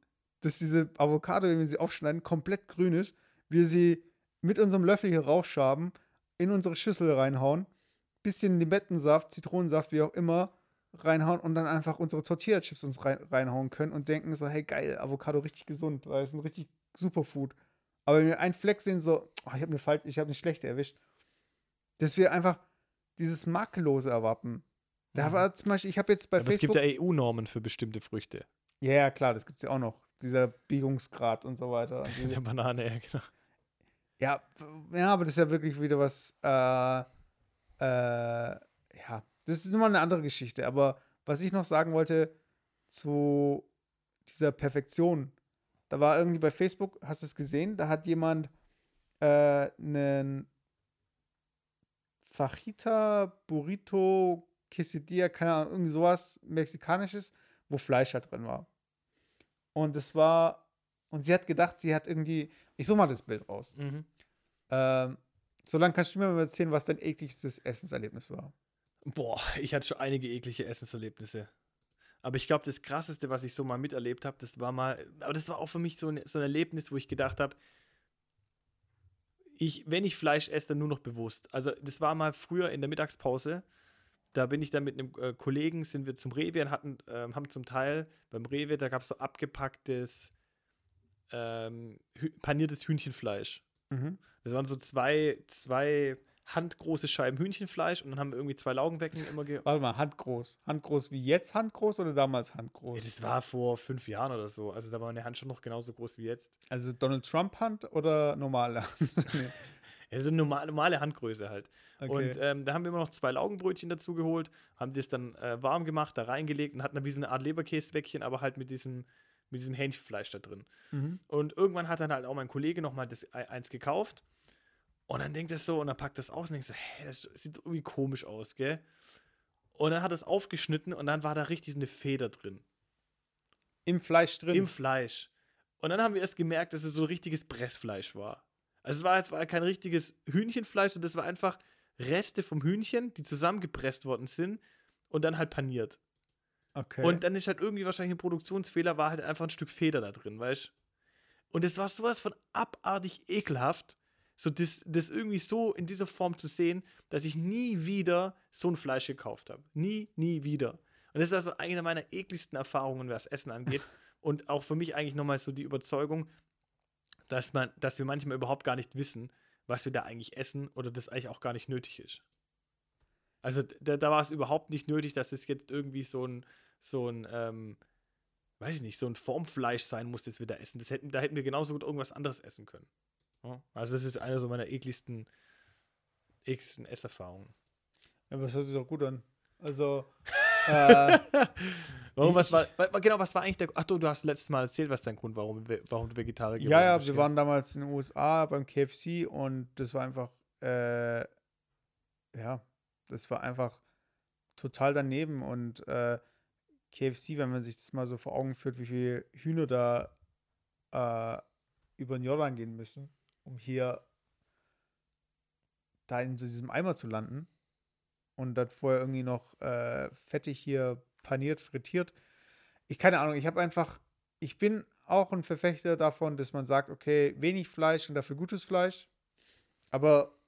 dass diese Avocado, wenn wir sie aufschneiden, komplett grün ist, wir sie mit unserem Löffel hier rausschaben, in unsere Schüssel reinhauen, bisschen Limettensaft, Zitronensaft, wie auch immer, reinhauen und dann einfach unsere Tortilla-Chips uns rein, reinhauen können und denken so, hey geil, Avocado richtig gesund, weil es ein richtig Superfood. Aber wenn wir einen Fleck sehen, so, oh, ich habe eine falsch, ich habe eine schlechte erwischt, dass wir einfach dieses Makellose erwarten. Da Mhm. war zum Beispiel, ich habe jetzt bei Aber es gibt Facebook. ja EU-Normen für bestimmte Früchte. Ja, klar, das gibt es ja auch noch. Dieser Biegungsgrad und so weiter. Der Banane, ja, genau. Ja, ja, aber das ist ja wirklich wieder was, äh, äh, ja, das ist nochmal eine andere Geschichte. Aber was ich noch sagen wollte zu dieser Perfektion, da war irgendwie bei Facebook, hast du es gesehen, da hat jemand äh, einen Fajita, Burrito, Quesadilla, keine Ahnung, irgendwie sowas Mexikanisches, wo Fleisch halt drin war. Und es war, und sie hat gedacht, sie hat irgendwie, ich suche mal das Bild raus. Mhm. Ähm, solange kannst du mir mal erzählen, was dein ekligstes Essenserlebnis war. Boah, ich hatte schon einige eklige Essenserlebnisse. Aber ich glaube, das krasseste, was ich so mal miterlebt habe, das war mal, aber das war auch für mich so ein, so ein Erlebnis, wo ich gedacht habe, ich, wenn ich Fleisch esse, dann nur noch bewusst. Also, das war mal früher in der Mittagspause. Da bin ich dann mit einem äh, Kollegen, sind wir zum Rewe und hatten, ähm, haben zum Teil beim Rewe, da gab es so abgepacktes, ähm, paniertes Hühnchenfleisch. Mhm. Das waren so zwei, zwei handgroße Scheiben Hühnchenfleisch und dann haben wir irgendwie zwei Laugenbecken immer ge Warte mal, handgroß. Handgroß wie jetzt handgroß oder damals handgroß? Ja, das war vor fünf Jahren oder so. Also da war meine Hand schon noch genauso groß wie jetzt. also Donald Trump Hand oder normale Hand? Nee. Ja, so eine normale, normale Handgröße halt. Okay. Und ähm, da haben wir immer noch zwei Laugenbrötchen dazu geholt, haben das dann äh, warm gemacht, da reingelegt und hatten dann wie so eine Art Leberkäsebäckchen, aber halt mit diesem, mit diesem Hähnchenfleisch da drin. mhm. Und irgendwann hat dann halt auch mein Kollege nochmal das e- eins gekauft. Und dann denkt es so, und dann packt das aus und denkt so, hä, das sieht irgendwie komisch aus, gell? Und dann hat es aufgeschnitten und dann war da richtig so eine Feder drin. Im Fleisch drin. Im Fleisch. Und dann haben wir erst gemerkt, dass es so richtiges Pressfleisch war. Also es war, es war kein richtiges Hühnchenfleisch, und das war einfach Reste vom Hühnchen, die zusammengepresst worden sind und dann halt paniert. Okay. Und dann ist halt irgendwie wahrscheinlich ein Produktionsfehler, war halt einfach ein Stück Feder da drin, weißt du? Und es war sowas von abartig ekelhaft, so das, das irgendwie so in dieser Form zu sehen, dass ich nie wieder so ein Fleisch gekauft habe. Nie, nie wieder. Und das ist also eine meiner ekligsten Erfahrungen, was Essen angeht. Und auch für mich eigentlich nochmal so die Überzeugung, dass, man, dass wir manchmal überhaupt gar nicht wissen, was wir da eigentlich essen oder das eigentlich auch gar nicht nötig ist. Also da, da war es überhaupt nicht nötig, dass es jetzt irgendwie so ein, so ein, ähm, weiß ich nicht, so ein Formfleisch sein muss, das wir da essen. Das hätten, da hätten wir genauso gut irgendwas anderes essen können. Ja? Also das ist eine so meiner ekligsten, ekligsten Esserfahrungen. ja, aber das hört sich doch gut an. Also, äh, Warum, was war, wa- genau, was war eigentlich der, ach du, du hast letztes Mal erzählt, was dein Grund war, warum, warum du Vegetarier geworden ja, ja, bist, wir waren damals in den USA beim KFC und das war einfach, äh, ja, das war einfach total daneben und äh, KFC, wenn man sich das mal so vor Augen führt, wie viele Hühner da äh, über den Jordan gehen müssen, um hier da in diesem Eimer zu landen und dann vorher irgendwie noch äh, fettig hier paniert, frittiert. Ich keine Ahnung, ich habe einfach, ich bin auch ein Verfechter davon, dass man sagt, okay, wenig Fleisch und dafür gutes Fleisch. Aber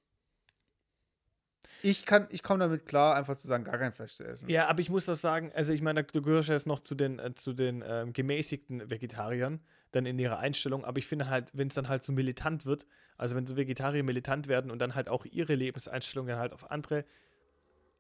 ich kann, ich komme damit klar, einfach zu sagen, gar kein Fleisch zu essen. Ja, aber ich muss auch sagen, also ich meine, du gehörst ja jetzt noch zu den, äh, zu den ähm, gemäßigten Vegetariern, dann in ihrer Einstellung, aber ich finde halt, wenn es dann halt so militant wird, also wenn so Vegetarier militant werden und dann halt auch ihre Lebenseinstellung dann halt auf andere,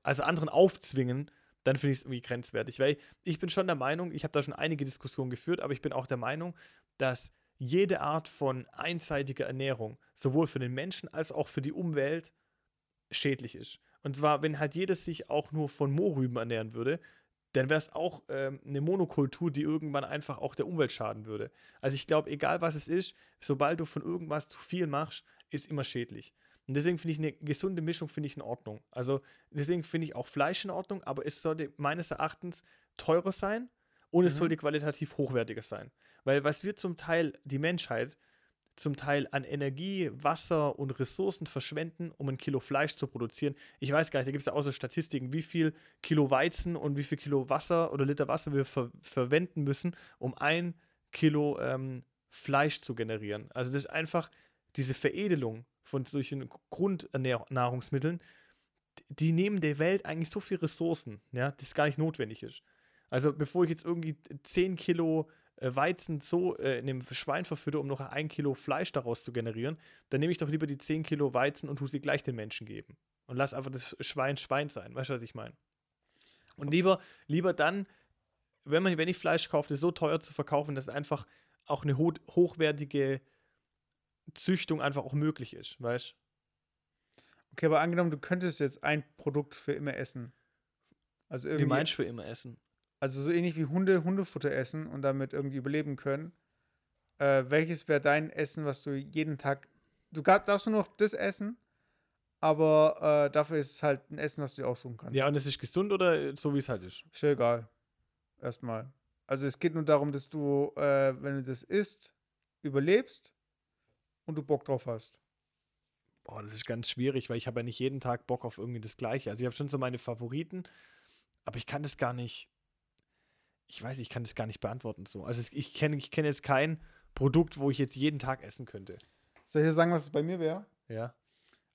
also anderen aufzwingen, dann finde ich es irgendwie grenzwertig. Weil ich bin schon der Meinung, ich habe da schon einige Diskussionen geführt, aber ich bin auch der Meinung, dass jede Art von einseitiger Ernährung, sowohl für den Menschen als auch für die Umwelt, schädlich ist. Und zwar, wenn halt jeder sich auch nur von Mohrrüben ernähren würde, dann wäre es auch ähm, eine Monokultur, die irgendwann einfach auch der Umwelt schaden würde. Also ich glaube, egal was es ist, sobald du von irgendwas zu viel machst, ist immer schädlich. Und deswegen finde ich eine gesunde Mischung finde ich in Ordnung. Also deswegen finde ich auch Fleisch in Ordnung, aber es sollte meines Erachtens teurer sein und es Mhm. sollte qualitativ hochwertiger sein. Weil was wir zum Teil, die Menschheit, zum Teil an Energie, Wasser und Ressourcen verschwenden, um ein Kilo Fleisch zu produzieren. Ich weiß gar nicht, da gibt es ja auch so Statistiken, wie viel Kilo Weizen und wie viel Kilo Wasser oder Liter Wasser wir ver verwenden müssen, um ein Kilo ähm, Fleisch zu generieren. Also das ist einfach diese Veredelung von solchen Grundnahrungsmitteln, die nehmen der Welt eigentlich so viel Ressourcen, ja, das gar nicht notwendig ist. Also bevor ich jetzt irgendwie 10 Kilo Weizen so äh, in dem Schwein verfütter, um noch ein Kilo Fleisch daraus zu generieren, dann nehme ich doch lieber die 10 Kilo Weizen und tue sie gleich den Menschen geben. Und lass einfach das Schwein Schwein sein. Weißt du, was ich meine? Und lieber, lieber dann, wenn, man, wenn ich Fleisch kaufe, das so teuer zu verkaufen, dass einfach auch eine ho hochwertige Züchtung einfach auch möglich ist, weißt du? Okay, aber angenommen, du könntest jetzt ein Produkt für immer essen. Also Wie irgendwie, meinst du für immer essen? Also so ähnlich wie Hunde Hundefutter essen und damit irgendwie überleben können. Äh, welches wäre dein Essen, was du jeden Tag. Du darfst nur noch das essen, aber äh, dafür ist es halt ein Essen, was du dir aussuchen kannst. Ja, und es ist gesund oder so, wie es halt ist? Ist egal. Erstmal. Also es geht nur darum, dass du, äh, wenn du das isst, überlebst und du Bock drauf hast. Boah, das ist ganz schwierig, weil ich habe ja nicht jeden Tag Bock auf irgendwie das Gleiche. Also ich habe schon so meine Favoriten, aber ich kann das gar nicht. Ich weiß, ich kann das gar nicht beantworten so. Also ich kenne ich kenn jetzt kein Produkt, wo ich jetzt jeden Tag essen könnte. Soll ich dir sagen, was es bei mir wäre? Ja.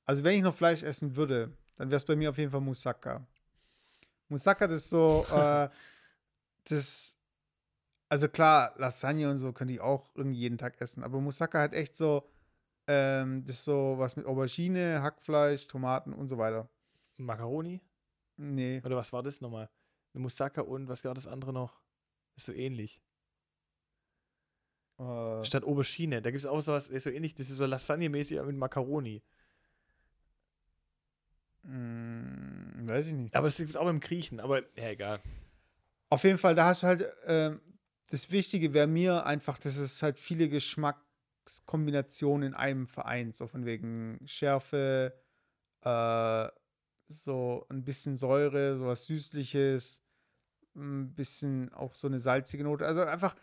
Also wenn ich noch Fleisch essen würde, dann wäre es bei mir auf jeden Fall Moussaka. Moussaka, das ist so, äh, das, also klar, Lasagne und so könnte ich auch irgendwie jeden Tag essen, aber Moussaka hat echt so, ähm, das ist so was mit Aubergine, Hackfleisch, Tomaten und so weiter. Macaroni? Nee, Oder was war das nochmal? Eine Moussaka und was war das andere noch? Ist so ähnlich. äh, Statt Aubergine. Da gibt es auch sowas, ist so ähnlich, das ist so Lasagne-mäßig mit Macaroni. mh, weiß ich nicht. Aber das gibt es auch beim Griechen, aber ja, egal. Auf jeden Fall, da hast du halt, ähm, das Wichtige wäre mir einfach, dass es halt viele Geschmackskombinationen in einem vereint. So von wegen Schärfe, äh, so ein bisschen Säure, sowas Süßliches, ein bisschen auch so eine salzige Note. Also einfach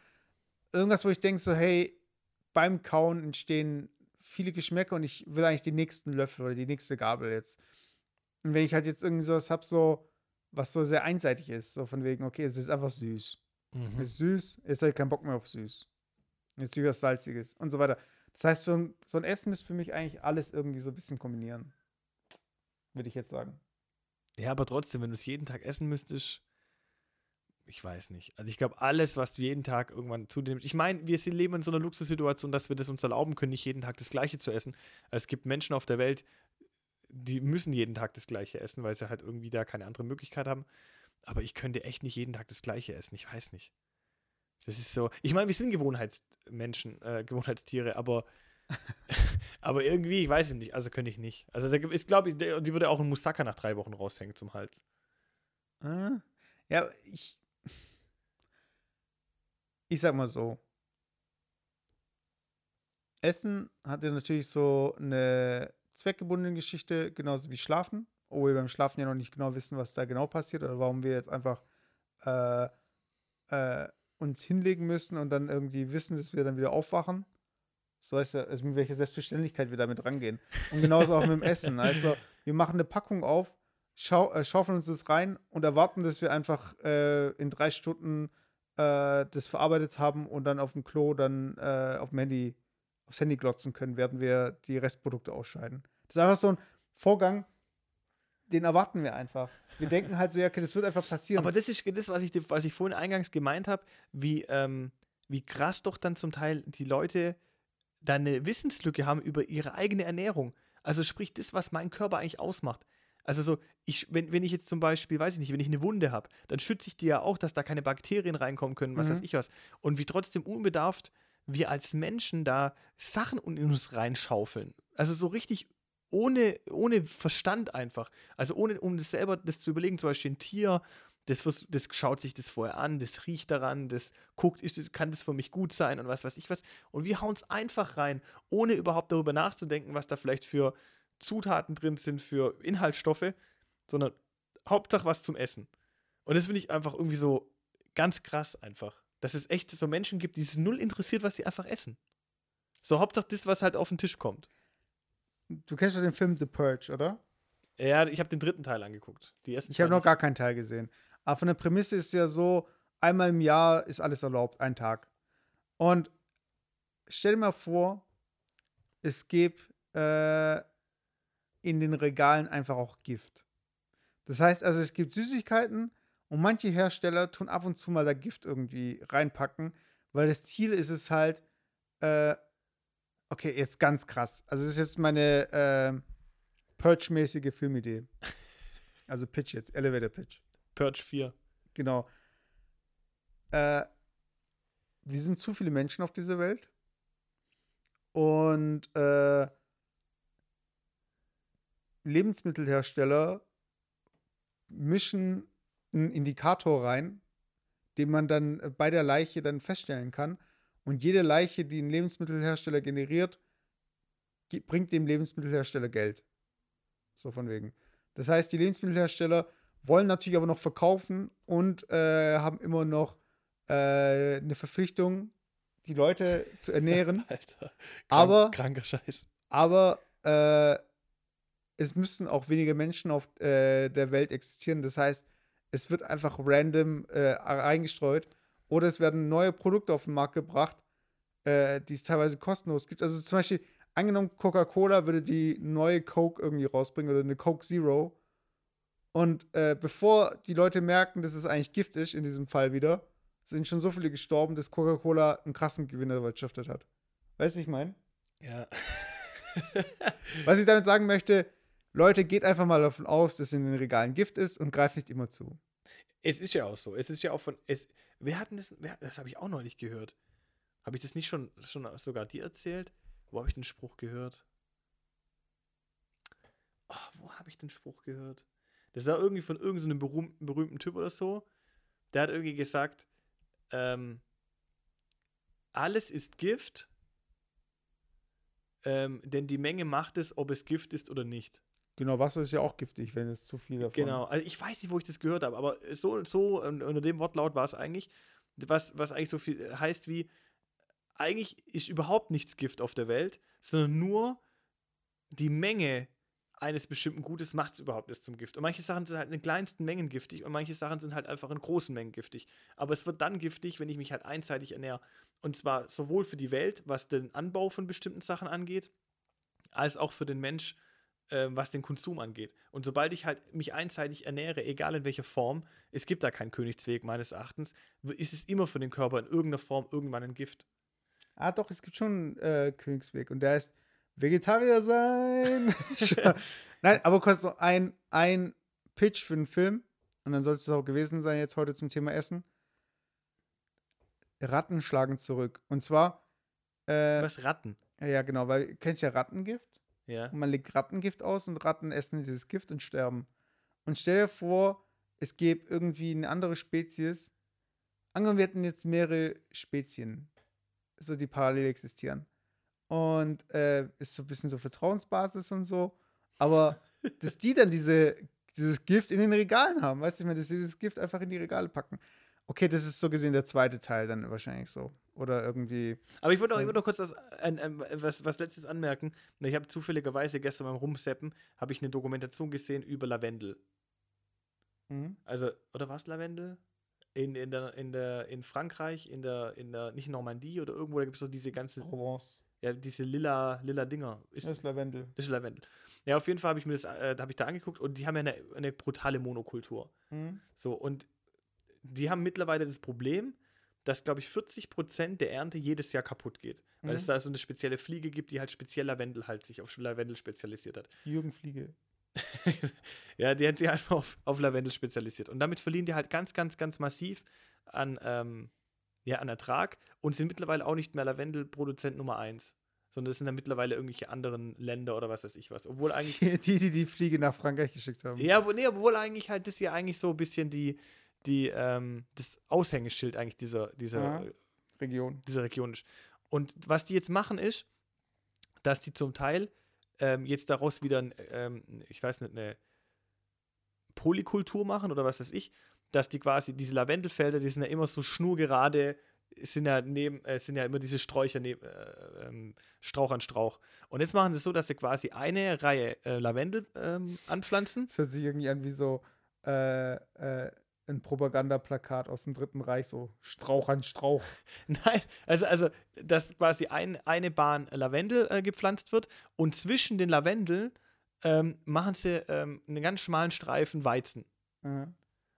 irgendwas, wo ich denke, so, hey, beim Kauen entstehen viele Geschmäcker und ich will eigentlich den nächsten Löffel oder die nächste Gabel jetzt. Und wenn ich halt jetzt irgendwie sowas habe, so, was so sehr einseitig ist, so von wegen, okay, es ist einfach süß. Mhm. Es ist süß, jetzt habe ich keinen Bock mehr auf süß. Jetzt wieder was Salziges und so weiter. Das heißt, so ein, so ein Essen müsste für mich eigentlich alles irgendwie so ein bisschen kombinieren. Würde ich jetzt sagen. Ja, aber trotzdem, wenn du es jeden Tag essen müsstest, ich weiß nicht. Also ich glaube, alles, was du jeden Tag irgendwann zunimmst. Ich meine, wir leben in so einer Luxussituation, dass wir das uns erlauben können, nicht jeden Tag das Gleiche zu essen. Es gibt Menschen auf der Welt, die müssen jeden Tag das Gleiche essen, weil sie halt irgendwie da keine andere Möglichkeit haben. Aber ich könnte echt nicht jeden Tag das Gleiche essen. Ich weiß nicht. Das ist so. Ich meine, wir sind Gewohnheitsmenschen, äh, Gewohnheitstiere, aber, aber irgendwie, ich weiß es nicht. Also könnte ich nicht. Also da ist, glaube ich, die würde auch ein Moussaka nach drei Wochen raushängen zum Hals. Ah, ja, ich. Ich sag mal so. Essen hat ja natürlich so eine zweckgebundene Geschichte, genauso wie Schlafen. Obwohl wir beim Schlafen ja noch nicht genau wissen, was da genau passiert oder warum wir jetzt einfach äh, äh, uns hinlegen müssen und dann irgendwie wissen, dass wir dann wieder aufwachen. So heißt ja, also mit welcher Selbstverständlichkeit wir damit rangehen. Und genauso auch mit dem Essen. Also, wir machen eine Packung auf, schau, äh, schaufeln uns das rein und erwarten, dass wir einfach äh, in drei Stunden äh, das verarbeitet haben und dann auf dem Klo dann äh, auf dem Handy, aufs Handy glotzen können, während wir die Restprodukte ausscheiden. Das ist einfach so ein Vorgang, den erwarten wir einfach. Wir denken halt so, ja, okay, das wird einfach passieren. Aber das ist das, was ich, was ich vorhin eingangs gemeint habe, wie, ähm, wie krass doch dann zum Teil die Leute da eine Wissenslücke haben über ihre eigene Ernährung. Also sprich, das, was mein Körper eigentlich ausmacht. Also so, ich, wenn, wenn ich jetzt zum Beispiel, weiß ich nicht, wenn ich eine Wunde habe, dann schütze ich die ja auch, dass da keine Bakterien reinkommen können, was Mhm. weiß ich was. Und wie trotzdem unbedarft wir als Menschen da Sachen in uns reinschaufeln. Also so richtig ohne, ohne Verstand einfach. Also ohne, um das selber das zu überlegen, zum Beispiel ein Tier, das, das schaut sich das vorher an, das riecht daran, das guckt, ist kann das für mich gut sein und was weiß ich was. Und wir hauen es einfach rein, ohne überhaupt darüber nachzudenken, was da vielleicht für Zutaten drin sind, für Inhaltsstoffe, sondern Hauptsache was zum Essen. Und das finde ich einfach irgendwie so ganz krass einfach. Dass es echt so Menschen gibt, die es null interessiert, was sie einfach essen. So Hauptsache das, was halt auf den Tisch kommt. du kennst ja den Film The Purge, oder? Ja, ich habe den dritten Teil angeguckt. Die ersten Ich habe noch gar keinen Teil gesehen. Aber von der Prämisse ist ja so, einmal im Jahr ist alles erlaubt, ein Tag. Und stell dir mal vor, es gibt äh, in den Regalen einfach auch Gift. Das heißt also, es gibt Süßigkeiten und manche Hersteller tun ab und zu mal da Gift irgendwie reinpacken, weil das Ziel ist es halt, äh, okay, jetzt ganz krass. Also, das ist jetzt meine äh, Purge-mäßige Filmidee. Also Pitch jetzt, Elevator Pitch. Purge 4. Genau. Äh, wir sind zu viele Menschen auf dieser Welt. Und äh, Lebensmittelhersteller mischen einen Indikator rein, den man dann bei der Leiche dann feststellen kann. Und jede Leiche, die ein Lebensmittelhersteller generiert, ge- bringt dem Lebensmittelhersteller Geld. So von wegen. Das heißt, die Lebensmittelhersteller wollen natürlich aber noch verkaufen und äh, haben immer noch äh, eine Verpflichtung, die Leute zu ernähren. Alter. Krank, Aber- Kranker Scheiß. aber äh, es müssen auch weniger Menschen auf äh, der Welt existieren. Das heißt, es wird einfach random äh, reingestreut oder es werden neue Produkte auf den Markt gebracht, äh, die es teilweise kostenlos gibt. Also zum Beispiel, angenommen, Coca-Cola würde die neue Coke irgendwie rausbringen oder eine Coke Zero. Und äh, bevor die Leute merken, dass es eigentlich Gift ist, in diesem Fall wieder, sind schon so viele gestorben, dass Coca-Cola einen krassen Gewinn erwirtschaftet hat. Weißt du, ich meine? Ja. Was ich damit sagen möchte, Leute, geht einfach mal davon aus, dass in den Regalen Gift ist und greift nicht immer zu. Es ist ja auch so. Es ist ja auch von. Es, wer hat denn das? Wer, das habe ich auch neulich gehört. Habe ich das nicht schon, schon sogar dir erzählt? Wo habe ich den Spruch gehört? Ah, wo habe ich den Spruch gehört? Das war irgendwie von irgendeinem so berühmten, berühmten Typ oder so. Der hat irgendwie gesagt, ähm, alles ist Gift, ähm, denn die Menge macht es, ob es Gift ist oder nicht. Genau, Wasser ist ja auch giftig, wenn es zu viel davon Genau, also ich weiß nicht, wo ich das gehört habe, aber so, so un- unter dem Wortlaut war es eigentlich, was, was eigentlich so viel heißt wie, eigentlich ist überhaupt nichts Gift auf der Welt, sondern nur die Menge eines bestimmten Gutes macht es überhaupt erst zum Gift. Und manche Sachen sind halt in kleinsten Mengen giftig und manche Sachen sind halt einfach in großen Mengen giftig. Aber es wird dann giftig, wenn ich mich halt einseitig ernähre. Und zwar sowohl für die Welt, was den Anbau von bestimmten Sachen angeht, als auch für den Mensch, äh, was den Konsum angeht. Und sobald ich halt mich einseitig ernähre, egal in welcher Form, es gibt da keinen Königsweg meines Erachtens, ist es immer für den Körper in irgendeiner Form irgendwann ein Gift. Ah, doch, es gibt schon äh, Königsweg und der heißt Vegetarier sein. Nein, aber kurz noch ein, ein Pitch für einen Film und dann soll es auch gewesen sein jetzt heute zum Thema Essen. Ratten schlagen zurück. Und zwar, äh, Was Ratten? ja genau, weil, kennst du ja Rattengift? Ja. Und man legt Rattengift aus und Ratten essen dieses Gift und sterben. Und stell dir vor, es gäbe irgendwie eine andere Spezies. Angenommen, wir hätten jetzt mehrere Spezien, so die parallel existieren. Und äh, ist so ein bisschen so Vertrauensbasis und so. Aber dass die dann diese, dieses Gift in den Regalen haben, weißt du, ich meine, dass sie dieses Gift einfach in die Regale packen. Okay, das ist so gesehen der zweite Teil dann wahrscheinlich so. Oder irgendwie. Aber ich wollte noch, ich wollte noch kurz das, äh, äh, was, was letztes anmerken. Ich habe zufälligerweise gestern beim Rumseppen habe ich eine Dokumentation gesehen über Lavendel. Mhm. Also, oder was Lavendel? In, in, der, in, der, in Frankreich, in der, in der, nicht Normandie oder irgendwo, da gibt es so diese ganze, Provence. Ja, diese lila, lila Dinger. Das ist Lavendel. Das ist Lavendel. Ja, auf jeden Fall habe ich mir das, äh, habe ich da angeguckt und die haben ja eine, eine brutale Monokultur. Mhm. So, und die haben mittlerweile das Problem, dass, glaube ich, 40 Prozent der Ernte jedes Jahr kaputt geht. Weil Mhm. es da so eine spezielle Fliege gibt, die halt speziell Lavendel halt sich auf Lavendel spezialisiert hat. Jürgen Fliege. ja, die hat sich einfach auf, auf Lavendel spezialisiert. Und damit verlieren die halt ganz, ganz, ganz massiv an, ähm, ja, an Ertrag und sind mittlerweile auch nicht mehr Lavendelproduzent Nummer eins. Sondern das sind dann mittlerweile irgendwelche anderen Länder oder was weiß ich was. Obwohl eigentlich. Die, die die Fliege nach Frankreich geschickt haben. Ja, nee, obwohl eigentlich halt das ja eigentlich so ein bisschen die, die, ähm, das Aushängeschild eigentlich dieser, dieser, Ja. Region. dieser Region ist. Und was die jetzt machen ist, dass die zum Teil ähm, jetzt daraus wieder, ähm, ich weiß nicht, eine Polykultur machen oder was weiß ich, dass die quasi diese Lavendelfelder, die sind ja immer so schnurgerade, sind ja neben, äh, sind ja immer diese Sträucher neben, äh, ähm, Strauch an Strauch. Und jetzt machen sie es so, dass sie quasi eine Reihe äh, Lavendel ähm, anpflanzen. Das hört sich irgendwie an wie so äh, äh, ein Propagandaplakat aus dem Dritten Reich, so Strauch an Strauch. Nein, also, also dass quasi ein, eine Bahn Lavendel äh, gepflanzt wird und zwischen den Lavendeln ähm, machen sie ähm, einen ganz schmalen Streifen Weizen. Mhm.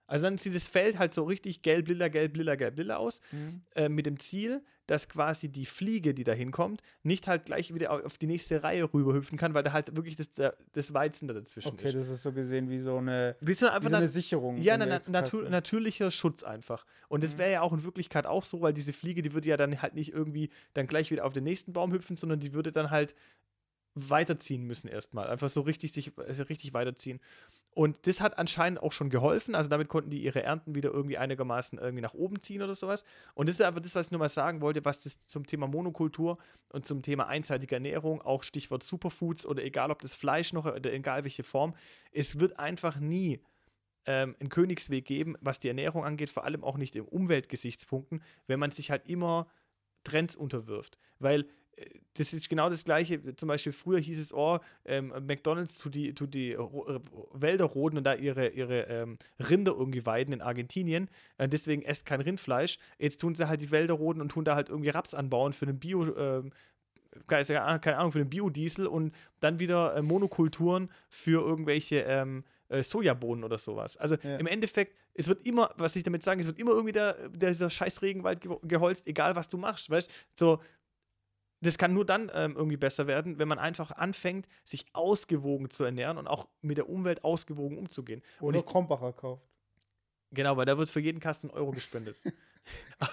Also dann sieht das Feld halt so richtig gelb, lila, gelb, lila, gelb, lila aus, Mhm. äh, mit dem Ziel, dass quasi die Fliege, die da hinkommt, nicht halt gleich wieder au- auf die nächste Reihe rüberhüpfen kann, weil da halt wirklich das, das Weizen da dazwischen Okay, ist. das ist so gesehen wie so eine, Wie so wie einfach so eine Sicherung. ja, na, na, natu natürlicher Schutz einfach. Und das Mhm. wäre ja auch in Wirklichkeit auch so, weil diese Fliege, die würde ja dann halt nicht irgendwie dann gleich wieder auf den nächsten Baum hüpfen, sondern die würde dann halt weiterziehen müssen erstmal. Einfach so richtig sich also richtig weiterziehen. Und das hat anscheinend auch schon geholfen. Also damit konnten die ihre Ernten wieder irgendwie einigermaßen irgendwie nach oben ziehen oder sowas. Und das ist aber das, was ich nur mal sagen wollte, was das zum Thema Monokultur und zum Thema einseitige Ernährung, auch Stichwort Superfoods oder egal ob das Fleisch noch oder egal welche Form, es wird einfach nie ähm, einen Königsweg geben, was die Ernährung angeht, vor allem auch nicht im Umweltgesichtspunkten, wenn man sich halt immer Trends unterwirft. Weil das ist genau das Gleiche. Zum Beispiel früher hieß es, oh, ähm, McDonalds tut die, tut die äh, Wälder roden und da ihre, ihre ähm, Rinder irgendwie weiden in Argentinien. Äh, deswegen esst kein Rindfleisch. Jetzt tun sie halt die Wälder roden und tun da halt irgendwie Raps anbauen für den Bio. Ähm, keine Ahnung, für den Biodiesel und dann wieder äh, Monokulturen für irgendwelche ähm, äh, Sojabohnen oder sowas. Also Ja. im Endeffekt, es wird immer, was ich damit sagen, es wird immer irgendwie der, der, dieser scheiß Regenwald ge geholzt, egal was du machst, weißt So, das kann nur dann ähm, irgendwie besser werden, wenn man einfach anfängt, sich ausgewogen zu ernähren und auch mit der Umwelt ausgewogen umzugehen. Und Oder ich, Krombacher kauft. genau, weil da wird für jeden Kasten Euro gespendet.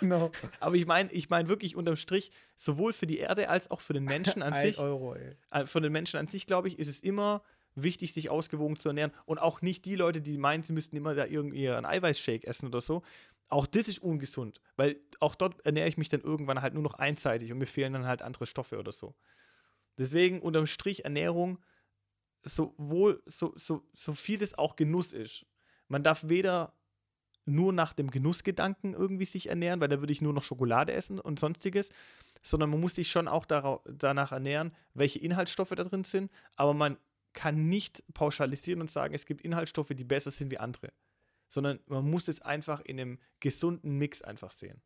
Genau. Aber ich meine, ich meine wirklich unterm Strich, sowohl für die Erde als auch für den Menschen an sich, Euro, ey. äh, von den Menschen an sich, glaube ich, ist es immer wichtig, sich ausgewogen zu ernähren. Und auch nicht die Leute, die meinen, sie müssten immer da irgendwie einen Eiweißshake essen oder so. Auch das ist ungesund, weil auch dort ernähre ich mich dann irgendwann halt nur noch einseitig und mir fehlen dann halt andere Stoffe oder so. Deswegen unterm Strich Ernährung, sowohl, so, so, so viel es auch Genuss ist. Man darf weder nur nach dem Genussgedanken irgendwie sich ernähren, weil da würde ich nur noch Schokolade essen und sonstiges, sondern man muss sich schon auch danach ernähren, welche Inhaltsstoffe da drin sind, aber man kann nicht pauschalisieren und sagen, es gibt Inhaltsstoffe, die besser sind wie andere, sondern man muss es einfach in einem gesunden Mix einfach sehen.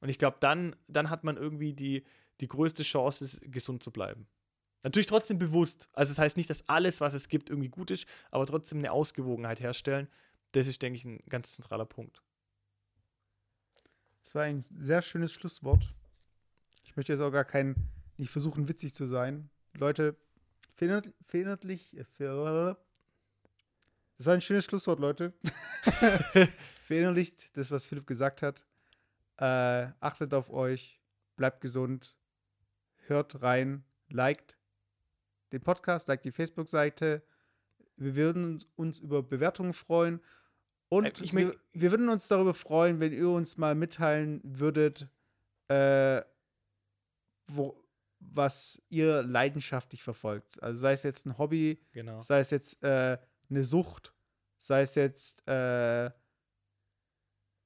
Und ich glaube, dann, dann hat man irgendwie die, die größte Chance, es- gesund zu bleiben. Natürlich trotzdem bewusst. Also das heißt nicht, dass alles, was es gibt, irgendwie gut ist, aber trotzdem eine Ausgewogenheit herstellen. Das ist, denke ich, ein ganz zentraler Punkt. Das war ein sehr schönes Schlusswort. Ich möchte jetzt auch gar kein, nicht versuchen, witzig zu sein. Leute, verinnerl- verinnerlich, ver- das war ein schönes Schlusswort, Leute. Verinnerlicht das, was Philipp gesagt hat. Äh, achtet auf euch, bleibt gesund, hört rein, liked den Podcast, liked die Facebook-Seite. Wir würden uns, uns über Bewertungen freuen. Und Äh, ich wir, möcht- wir würden uns darüber freuen, wenn ihr uns mal mitteilen würdet, äh, wo, was ihr leidenschaftlich verfolgt. Also sei es jetzt ein Hobby, Genau. sei es jetzt äh, eine Sucht, sei es jetzt äh,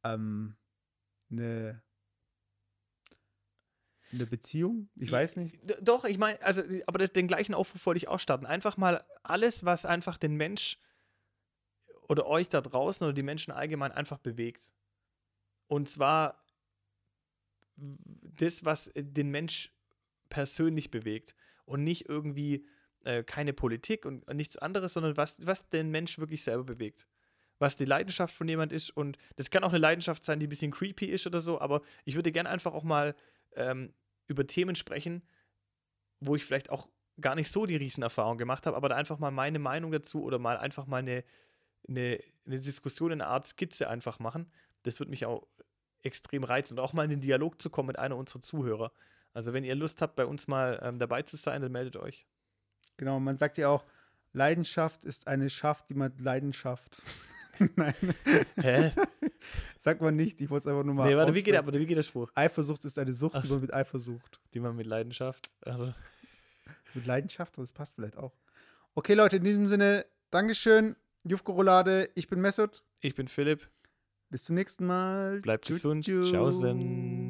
ähm, eine, eine Beziehung? Ich weiß nicht. Doch, ich meine, also, aber den gleichen Aufruf wollte ich auch starten. Einfach mal alles, was einfach den Mensch oder euch da draußen oder die Menschen allgemein einfach bewegt. Und zwar das, was den Mensch persönlich bewegt. Und nicht irgendwie äh, keine Politik und nichts anderes, sondern was, was den Mensch wirklich selber bewegt. Was die Leidenschaft von jemand ist. Und das kann auch eine Leidenschaft sein, die ein bisschen creepy ist oder so, aber ich würde gerne einfach auch mal ähm, über Themen sprechen, wo ich vielleicht auch gar nicht so die Riesenerfahrung gemacht habe, aber da einfach mal meine Meinung dazu oder mal einfach mal eine, eine, eine Diskussion in einer Art Skizze einfach machen. Das würde mich auch extrem reizen und auch mal in den Dialog zu kommen mit einer unserer Zuhörer. Also wenn ihr Lust habt, bei uns mal ähm, dabei zu sein, dann meldet euch. Genau, man sagt ja auch, Leidenschaft ist eine Schaft, die man Leidenschaft. Nein, Hä? sagt man nicht. Ich wollte es einfach nur mal. nee, warte, wie geht, aber wie geht der Spruch? Eifersucht ist eine Sucht, Ach die man mit Eifer sucht. Die man mit Leidenschaft. Also, Mit Leidenschaft, das passt vielleicht auch. Okay, Leute, in diesem Sinne, Dankeschön. Jufko Roulade, ich bin Messut. ich bin Philipp. Bis zum nächsten Mal. Bleibt gesund. tschüss. Tschaußen.